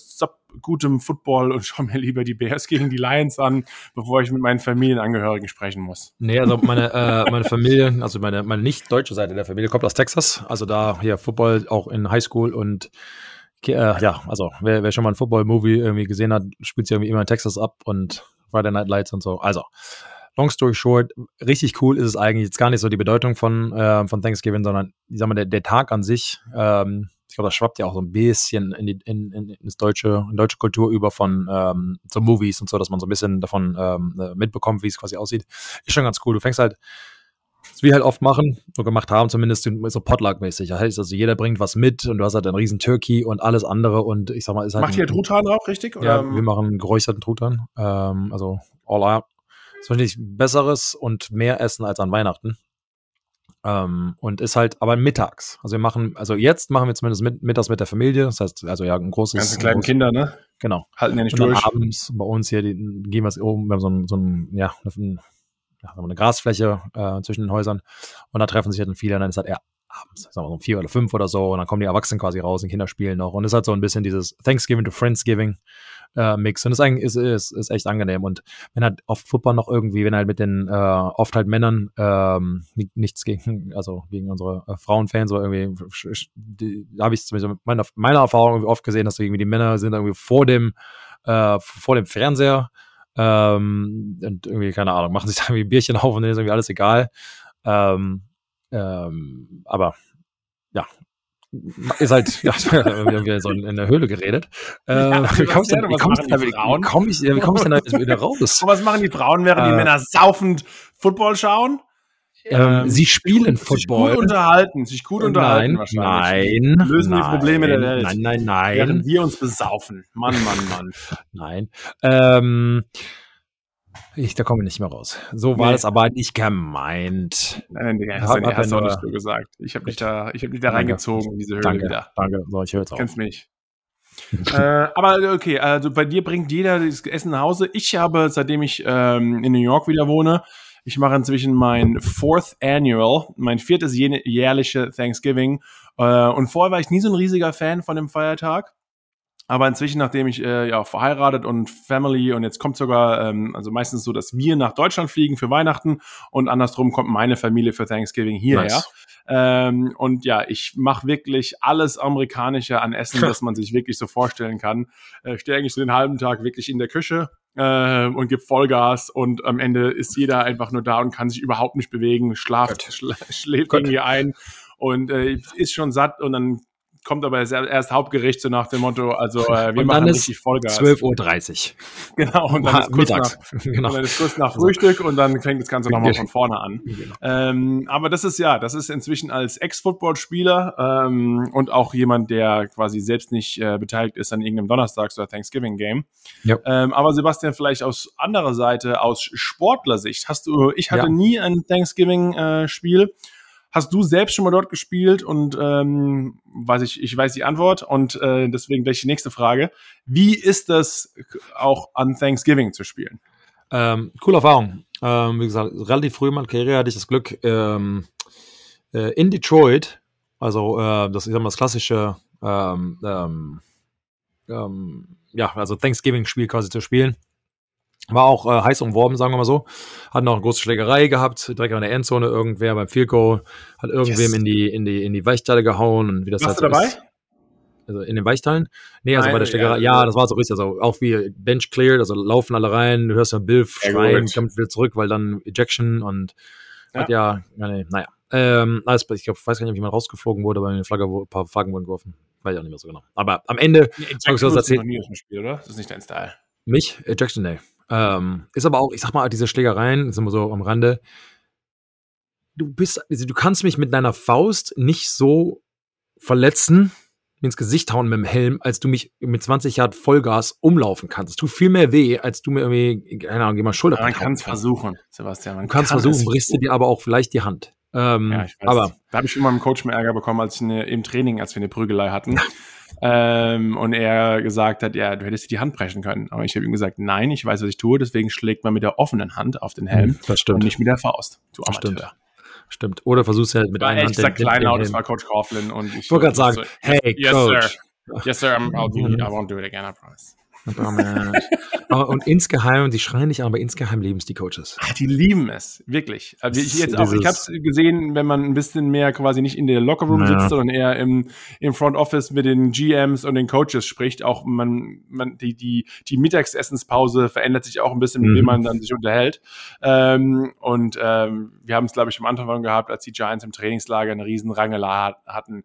gutem Football und schaue mir lieber die Bears gegen die Lions an, bevor ich mit meinen Familienangehörigen sprechen muss. Nee, also meine, äh, meine Familie, also meine, meine nicht deutsche Seite der Familie kommt aus Texas, also da hier Football auch in Highschool und äh, ja, also wer, wer schon mal ein Football-Movie irgendwie gesehen hat, spielt sich irgendwie immer in Texas ab und Friday Night Lights und so. Also, long story short, richtig cool ist es eigentlich jetzt gar nicht so die Bedeutung von, äh, von Thanksgiving, sondern ich sag mal, der, der Tag an sich, ähm, ich glaube, das schwappt ja auch so ein bisschen in die in, in, in das deutsche, in deutsche Kultur über von ähm, so Movies und so, dass man so ein bisschen davon ähm, äh, mitbekommt, wie es quasi aussieht. Ist schon ganz cool. Du fängst halt, was wir halt oft machen, so gemacht haben, zumindest so Potluck-mäßig. Das heißt also, jeder bringt was mit und du hast halt einen riesen Turkey und alles andere und ich sag mal, ist halt. Macht ihr Truthahn auch, richtig? Oder? Ja, wir machen geräucherten Truthahn. Ähm, also all ist wahrscheinlich besseres und mehr Essen als an Weihnachten. Ähm, und ist halt aber mittags. Also wir machen, also jetzt machen wir zumindest mit, mittags mit der Familie. Das heißt, also ja, ein großes. Ganze kleinen Kinder, ne? Genau. Halten ja nicht und durch. abends bei uns hier, die, gehen wir es oben, wir haben so ein, so ein ja, eine, eine Grasfläche äh, zwischen den Häusern. Und da treffen sich halt dann viele, und dann ist halt eher abends, sagen wir so um vier oder fünf oder so, und dann kommen die Erwachsenen quasi raus, und Kinder spielen noch. Und es ist halt so ein bisschen dieses Thanksgiving to Friendsgiving äh, Mix. Und das ist ist, ist, echt angenehm. Und wenn halt oft Football noch irgendwie, wenn halt mit den äh, oft halt Männern ähm, nichts gegen, also gegen unsere äh, Frauenfans oder irgendwie, habe ich zumindest meiner, meiner Erfahrung oft gesehen, dass irgendwie die Männer sind irgendwie vor dem äh, vor dem Fernseher ähm, und irgendwie, keine Ahnung, machen sich da irgendwie ein Bierchen auf und denen ist irgendwie alles egal. Ähm, ähm, aber ja, ist halt ja, irgendwie so in der Höhle geredet. Äh, ja, wie kommst du denn, wie kommst da, wie komm ich, wie denn da wieder raus? Und was machen die Frauen, während äh, die Männer saufend Football schauen? Ähm, ähm sie spielen Football. Sich gut unterhalten, sich gut unterhalten nein. Nein, Lösen nein, die Probleme der Welt. Nein, nein, nein. Während wir uns besaufen. Mann, Mann, Mann. nein. Ähm, ich, da komme ich nicht mehr raus. So war nee. es aber nicht gemeint. Nein, Digga, hast, hab, hast du auch nicht so gesagt. Ich habe dich da, ich hab dich da reingezogen in diese Höhle danke, wieder. Danke, so, ich höre jetzt auch. Kennst mich. äh, aber okay, also bei dir bringt jeder das Essen nach Hause. Ich habe, seitdem ich ähm, in New York wieder wohne, ich mache inzwischen mein Fourth Annual, mein viertes jährliche Thanksgiving. Äh, und vorher war ich nie so ein riesiger Fan von dem Feiertag. Aber inzwischen, nachdem ich äh, ja verheiratet und Family und jetzt kommt sogar, ähm, also meistens so, dass wir nach Deutschland fliegen für Weihnachten und andersrum kommt meine Familie für Thanksgiving hierher. Nice. Ähm, und ja, ich mache wirklich alles Amerikanische an Essen, das man sich wirklich so vorstellen kann. Äh, stehe eigentlich so den halben Tag wirklich in der Küche äh, und gebe Vollgas und am Ende ist jeder einfach nur da und kann sich überhaupt nicht bewegen, schlaft, schla schläft Gott. irgendwie ein und äh, ist schon satt und dann kommt aber erst Hauptgericht so nach dem Motto, also äh, wir machen richtig Vollgas. 12.30 Uhr. Genau, und dann, ist kurz Nach, genau. und dann ist kurz nach Frühstück und dann fängt das Ganze nochmal von vorne an. Genau. Ähm, aber das ist ja, das ist inzwischen als Ex-Football-Spieler ähm, und auch jemand, der quasi selbst nicht äh, beteiligt ist an irgendeinem Donnerstags- oder Thanksgiving-Game. Ja. Ähm, aber Sebastian, vielleicht aus anderer Seite, aus Sportlersicht, hast du, ich hatte ja. nie ein Thanksgiving-Spiel. Äh, Hast du selbst schon mal dort gespielt und ähm, weiß ich, ich weiß die Antwort und äh, deswegen gleich die nächste Frage. Wie ist das auch an Thanksgiving zu spielen? Ähm, coole Erfahrung. Ähm, wie gesagt, relativ früh in meiner Karriere hatte ich das Glück, ähm, äh, in Detroit, also äh, das, ich sag mal, das klassische ähm, ähm, ähm, ja, also Thanksgiving-Spiel quasi zu spielen. War auch äh, heiß umworben, sagen wir mal so. Hat noch eine große Schlägerei gehabt, direkt an der Endzone irgendwer beim Field Goal, hat irgendwem yes. in die, in die, in die Weichteile gehauen und wie das Warst halt du dabei? Ist. Also in den Weichteilen? Nee, also Nein, bei der Schlägerei. Ja, ja, das war so richtig. Also auch wie Bench cleared, also laufen alle rein, du hörst ja Bill schreien, kommt wieder zurück, weil dann Ejection und ja. hat ja, ja nee, naja. Ähm, alles, ich glaub, weiß gar nicht, wie man rausgeflogen wurde, aber eine Flagge, ein paar Flaggen wurden geworfen. Weiß ich auch nicht mehr so genau. Aber am Ende. Nee, Ejection ist aus dem Spiel, oder? Das ist nicht dein Style. Mich? Ejection, nee. Ähm, ist aber auch, ich sag mal, diese Schlägereien, ist immer so am Rande. Du bist, also du kannst mich mit deiner Faust nicht so verletzen, mir ins Gesicht hauen mit dem Helm, als du mich mit 20 Yard Vollgas umlaufen kannst. Es tut viel mehr weh, als du mir irgendwie, keine Ahnung, mal Schulter ja, Man kann es versuchen, Sebastian. Man du kannst kann versuchen, brichst du dir aber auch vielleicht die Hand. Ähm, ja, ich weiß. Aber da habe ich immer einen Coach mehr Ärger bekommen, als eine, im Training, als wir eine Prügelei hatten. Ähm, und er gesagt hat, ja, du hättest dir die Hand brechen können. Aber ich habe ihm gesagt, nein, ich weiß, was ich tue, deswegen schlägt man mit der offenen Hand auf den Helm stimmt. und nicht mit der Faust. Du. Amateur. Stimmt. Oder versuchst du halt mit War einer Hand kleine den Out, das war Coach Coughlin und ich, Ich wollte gerade sagen, so, hey, yes, Coach. Sir. Yes, sir, I'm, I'll do, I won't do it again, I promise. Aber, und insgeheim, die schreien nicht an, aber insgeheim lieben es die Coaches. Ah, Die lieben es, wirklich. Also ich jetzt auch, ich habe es gesehen, wenn man ein bisschen mehr quasi nicht in der Lockerroom Ja. sitzt, sondern eher im, im Front Office mit den GMs und den Coaches spricht. Auch man, man die, die, die Mittagsessenspause verändert sich auch ein bisschen, mit Mhm. wem man dann sich unterhält. Ähm, und ähm, wir haben es, glaube ich, am Anfang gehabt, als die Giants im Trainingslager eine riesen Rangelei hatten.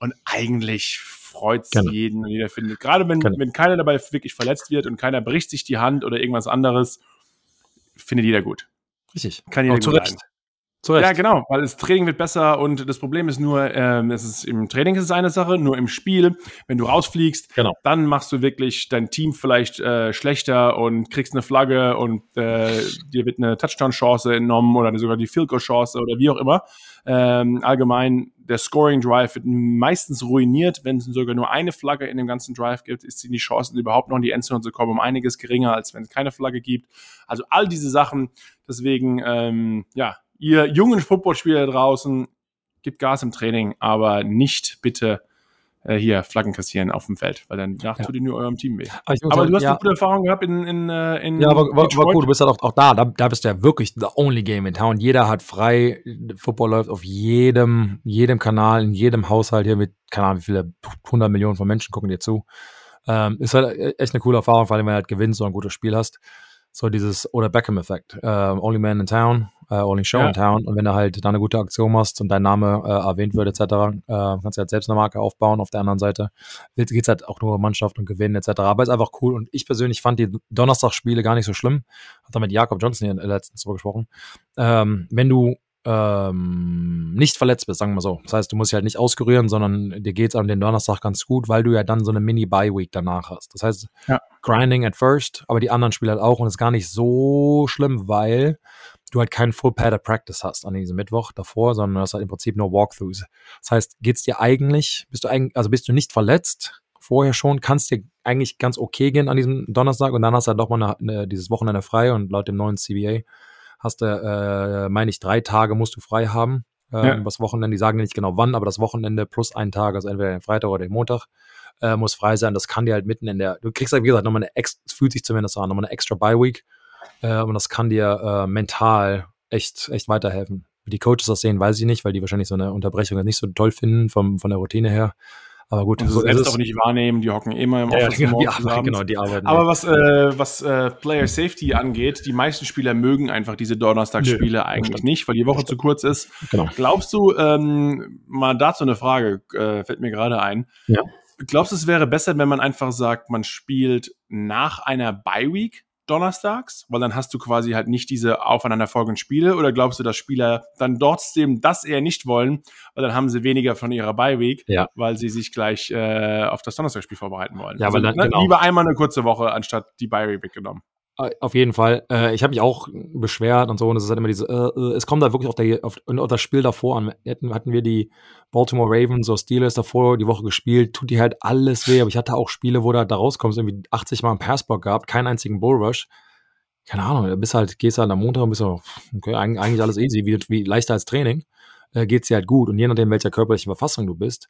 Und eigentlich freut es Genau. jeden und jeder findet, gerade wenn, Genau. wenn keiner dabei wirklich verletzt wird und keiner bricht sich die Hand oder irgendwas anderes, findet jeder gut. Richtig. Kann jeder Auch zu gut Recht. Sein. Zu Recht. Ja, genau, weil das Training wird besser und das Problem ist nur, ähm, es ist im Training ist es eine Sache, nur im Spiel, wenn du rausfliegst, Genau. dann machst du wirklich dein Team vielleicht äh, schlechter und kriegst eine Flagge und äh, dir wird eine Touchdown-Chance entnommen oder sogar die Field Goal-Chance oder wie auch immer. Ähm, allgemein, der Scoring Drive wird meistens ruiniert, wenn es sogar nur eine Flagge in dem ganzen Drive gibt, ist die Chancen überhaupt noch in die Endzone zu kommen um einiges geringer, als wenn es keine Flagge gibt. Also all diese Sachen, deswegen, ähm, ja, ihr jungen Footballspieler draußen, gebt Gas im Training, aber nicht bitte äh, hier Flaggen kassieren auf dem Feld, weil dann Ja. tut ihr nur eurem Team weh. Aber, Aber sagen, du hast ja, eine gute Erfahrung gehabt in, in, äh, in Ja, aber war, war cool. Du bist halt auch, auch da. da. Da bist du ja wirklich the only game in town. Jeder hat frei. Football läuft auf jedem, jedem Kanal, in jedem Haushalt hier mit, keine Ahnung, wie viele 100 Millionen von Menschen gucken dir zu. Ähm, ist halt echt eine coole Erfahrung, vor allem, wenn du halt gewinnst und ein gutes Spiel hast. So dieses oder Beckham-Effekt. Ähm, only man in town, äh, only show Ja. in town. Und wenn du halt da eine gute Aktion machst und dein Name äh, erwähnt wird, etc., äh, kannst du halt selbst eine Marke aufbauen. Auf der anderen Seite geht es halt auch nur um Mannschaft und Gewinnen, etc. Aber ist einfach cool. Und ich persönlich fand die Donnerstagsspiele gar nicht so schlimm. Hat da mit Jakob Johnson hier letztens drüber gesprochen. Ähm, wenn du ähm, nicht verletzt bist, sagen wir so. Das heißt, du musst dich halt nicht auskurieren, sondern dir geht's an den Donnerstag ganz gut, weil du ja dann so eine Mini-Bye-Week danach hast. Das heißt, Ja. grinding at first, aber die anderen Spiele halt auch und ist gar nicht so schlimm, weil du halt keinen Full Padded Practice hast an diesem Mittwoch davor, sondern du hast halt im Prinzip nur Walkthroughs. Das heißt, geht's dir eigentlich, bist du eigentlich, also bist du nicht verletzt vorher schon, kannst dir eigentlich ganz okay gehen an diesem Donnerstag und dann hast du halt nochmal eine, eine, dieses Wochenende frei und laut dem neuen CBA hast du, äh, meine ich, drei Tage musst du frei haben. Äh, Ja. Das Wochenende, die sagen dir nicht genau wann, aber das Wochenende plus einen Tag, also entweder den Freitag oder den Montag, äh, muss frei sein. Das kann dir halt mitten in der, du kriegst halt, wie gesagt, nochmal eine, es fühlt sich zumindest so an, nochmal eine extra Bye-Week. Äh, und das kann dir äh, mental echt, echt weiterhelfen. Wie die Coaches das sehen, weiß ich nicht, weil die wahrscheinlich so eine Unterbrechung nicht so toll finden vom, von der Routine her. Aber gut, Und so selbst ist auch nicht wahrnehmen, die hocken immer im Ja, ja, Office genau, die arbeiten, genau, die arbeiten. Aber was, äh, was äh, Player Safety angeht, die meisten Spieler mögen einfach diese Donnerstagsspiele eigentlich nicht, weil die Woche zu kurz ist. genau. Glaubst du, ähm, mal dazu eine Frage, äh, fällt mir gerade ein. Ja. Glaubst du, es wäre besser, wenn man einfach sagt, man spielt nach einer Bye-Week donnerstags? Weil dann hast du quasi halt nicht diese aufeinanderfolgenden Spiele. Oder glaubst du, dass Spieler dann trotzdem das eher nicht wollen, weil dann haben sie weniger von ihrer Bye-Week, Ja. weil sie sich gleich äh, auf das Donnerstagsspiel vorbereiten wollen? Ja, weil dann- ne, genau. lieber einmal eine kurze Woche, anstatt die Bye-Week weggenommen. Äh, Auf jeden Fall. Äh, ich habe mich auch beschwert und so. Und es ist halt immer diese, äh, äh, es kommt da wirklich auf, der, auf, auf das Spiel davor an. Hatten, hatten wir die Baltimore Ravens oder Steelers davor die Woche gespielt, tut die halt alles weh. Aber ich hatte auch Spiele, wo du halt da rauskommst, irgendwie 80 Mal einen Passblock gehabt, keinen einzigen Bullrush. Keine Ahnung, da bist halt, gehst halt am Montag und bist so, okay, eigentlich, eigentlich alles easy, wie, wie leichter als Training, äh, geht's dir halt gut. Und je nachdem, welcher körperlichen Verfassung du bist.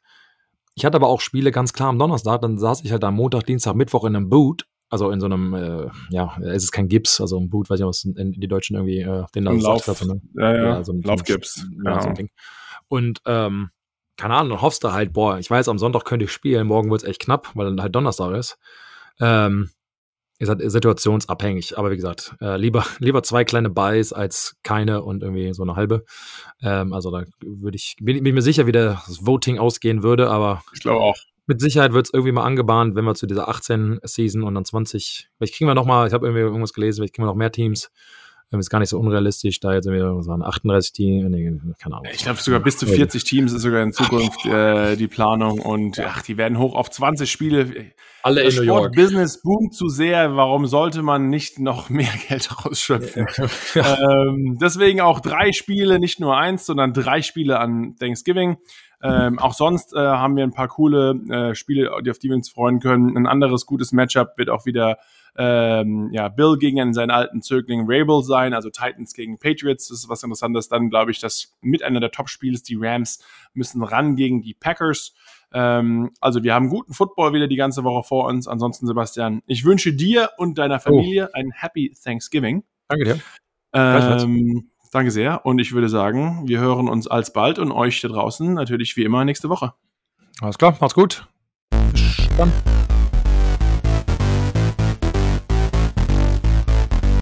Ich hatte aber auch Spiele ganz klar am Donnerstag, dann saß ich halt am Montag, Dienstag, Mittwoch in einem Boot, also in so einem, äh, ja, es ist kein Gips, also ein Boot, weiß ich nicht, was in, die Deutschen irgendwie, äh, den das Lauf. sagt, ne? Ja, ja, Ja, so ein- Laufgips. Ja, Genau. so ein Ding. Und ähm, keine Ahnung, dann hoffst du halt, boah, ich weiß, am Sonntag könnte ich spielen, morgen wird's echt knapp, weil dann halt Donnerstag ist. Ähm, ist halt situationsabhängig, aber wie gesagt, äh, lieber, lieber zwei kleine Buys als keine und irgendwie so eine halbe. Ähm, also da würde ich, bin, bin ich mir sicher, wie das Voting ausgehen würde, aber Ich glaube auch. Mit Sicherheit wird es irgendwie mal angebahnt, wenn wir zu dieser 18 Season und dann 20, vielleicht kriegen wir noch mal, ich habe irgendwie irgendwas gelesen, vielleicht kriegen wir noch mehr Teams. Ähm, ist gar nicht so unrealistisch, da jetzt irgendwie so ein 38 Team, nee, keine Ahnung. Ich glaube, sogar bis zu 40 Teams ist sogar in Zukunft äh, die Planung und ach, die werden hoch auf 20 Spiele. Alle Das Sportbusiness boomt zu sehr. Warum sollte man nicht noch mehr Geld rausschöpfen? ähm, deswegen auch drei Spiele, nicht nur eins, sondern drei Spiele an Thanksgiving. Ähm, auch sonst äh, haben wir ein paar coole äh, Spiele, die, auf die wir uns freuen können. Ein anderes gutes Matchup wird auch wieder ähm, ja, Bill gegen seinen alten Zögling Rabel sein, also Titans gegen Patriots. Das ist was Interessantes. Dann glaube ich, dass mit einer der Top-Spiele die Rams müssen ran gegen die Packers. Ähm, also wir haben guten Football wieder die ganze Woche vor uns. Ansonsten, Sebastian, ich wünsche dir und deiner Familie oh. ein Happy Thanksgiving. Danke dir. Ähm, danke sehr. Und ich würde sagen, wir hören uns alsbald und euch da draußen natürlich wie immer nächste Woche. Alles klar, macht's gut. Bis dann.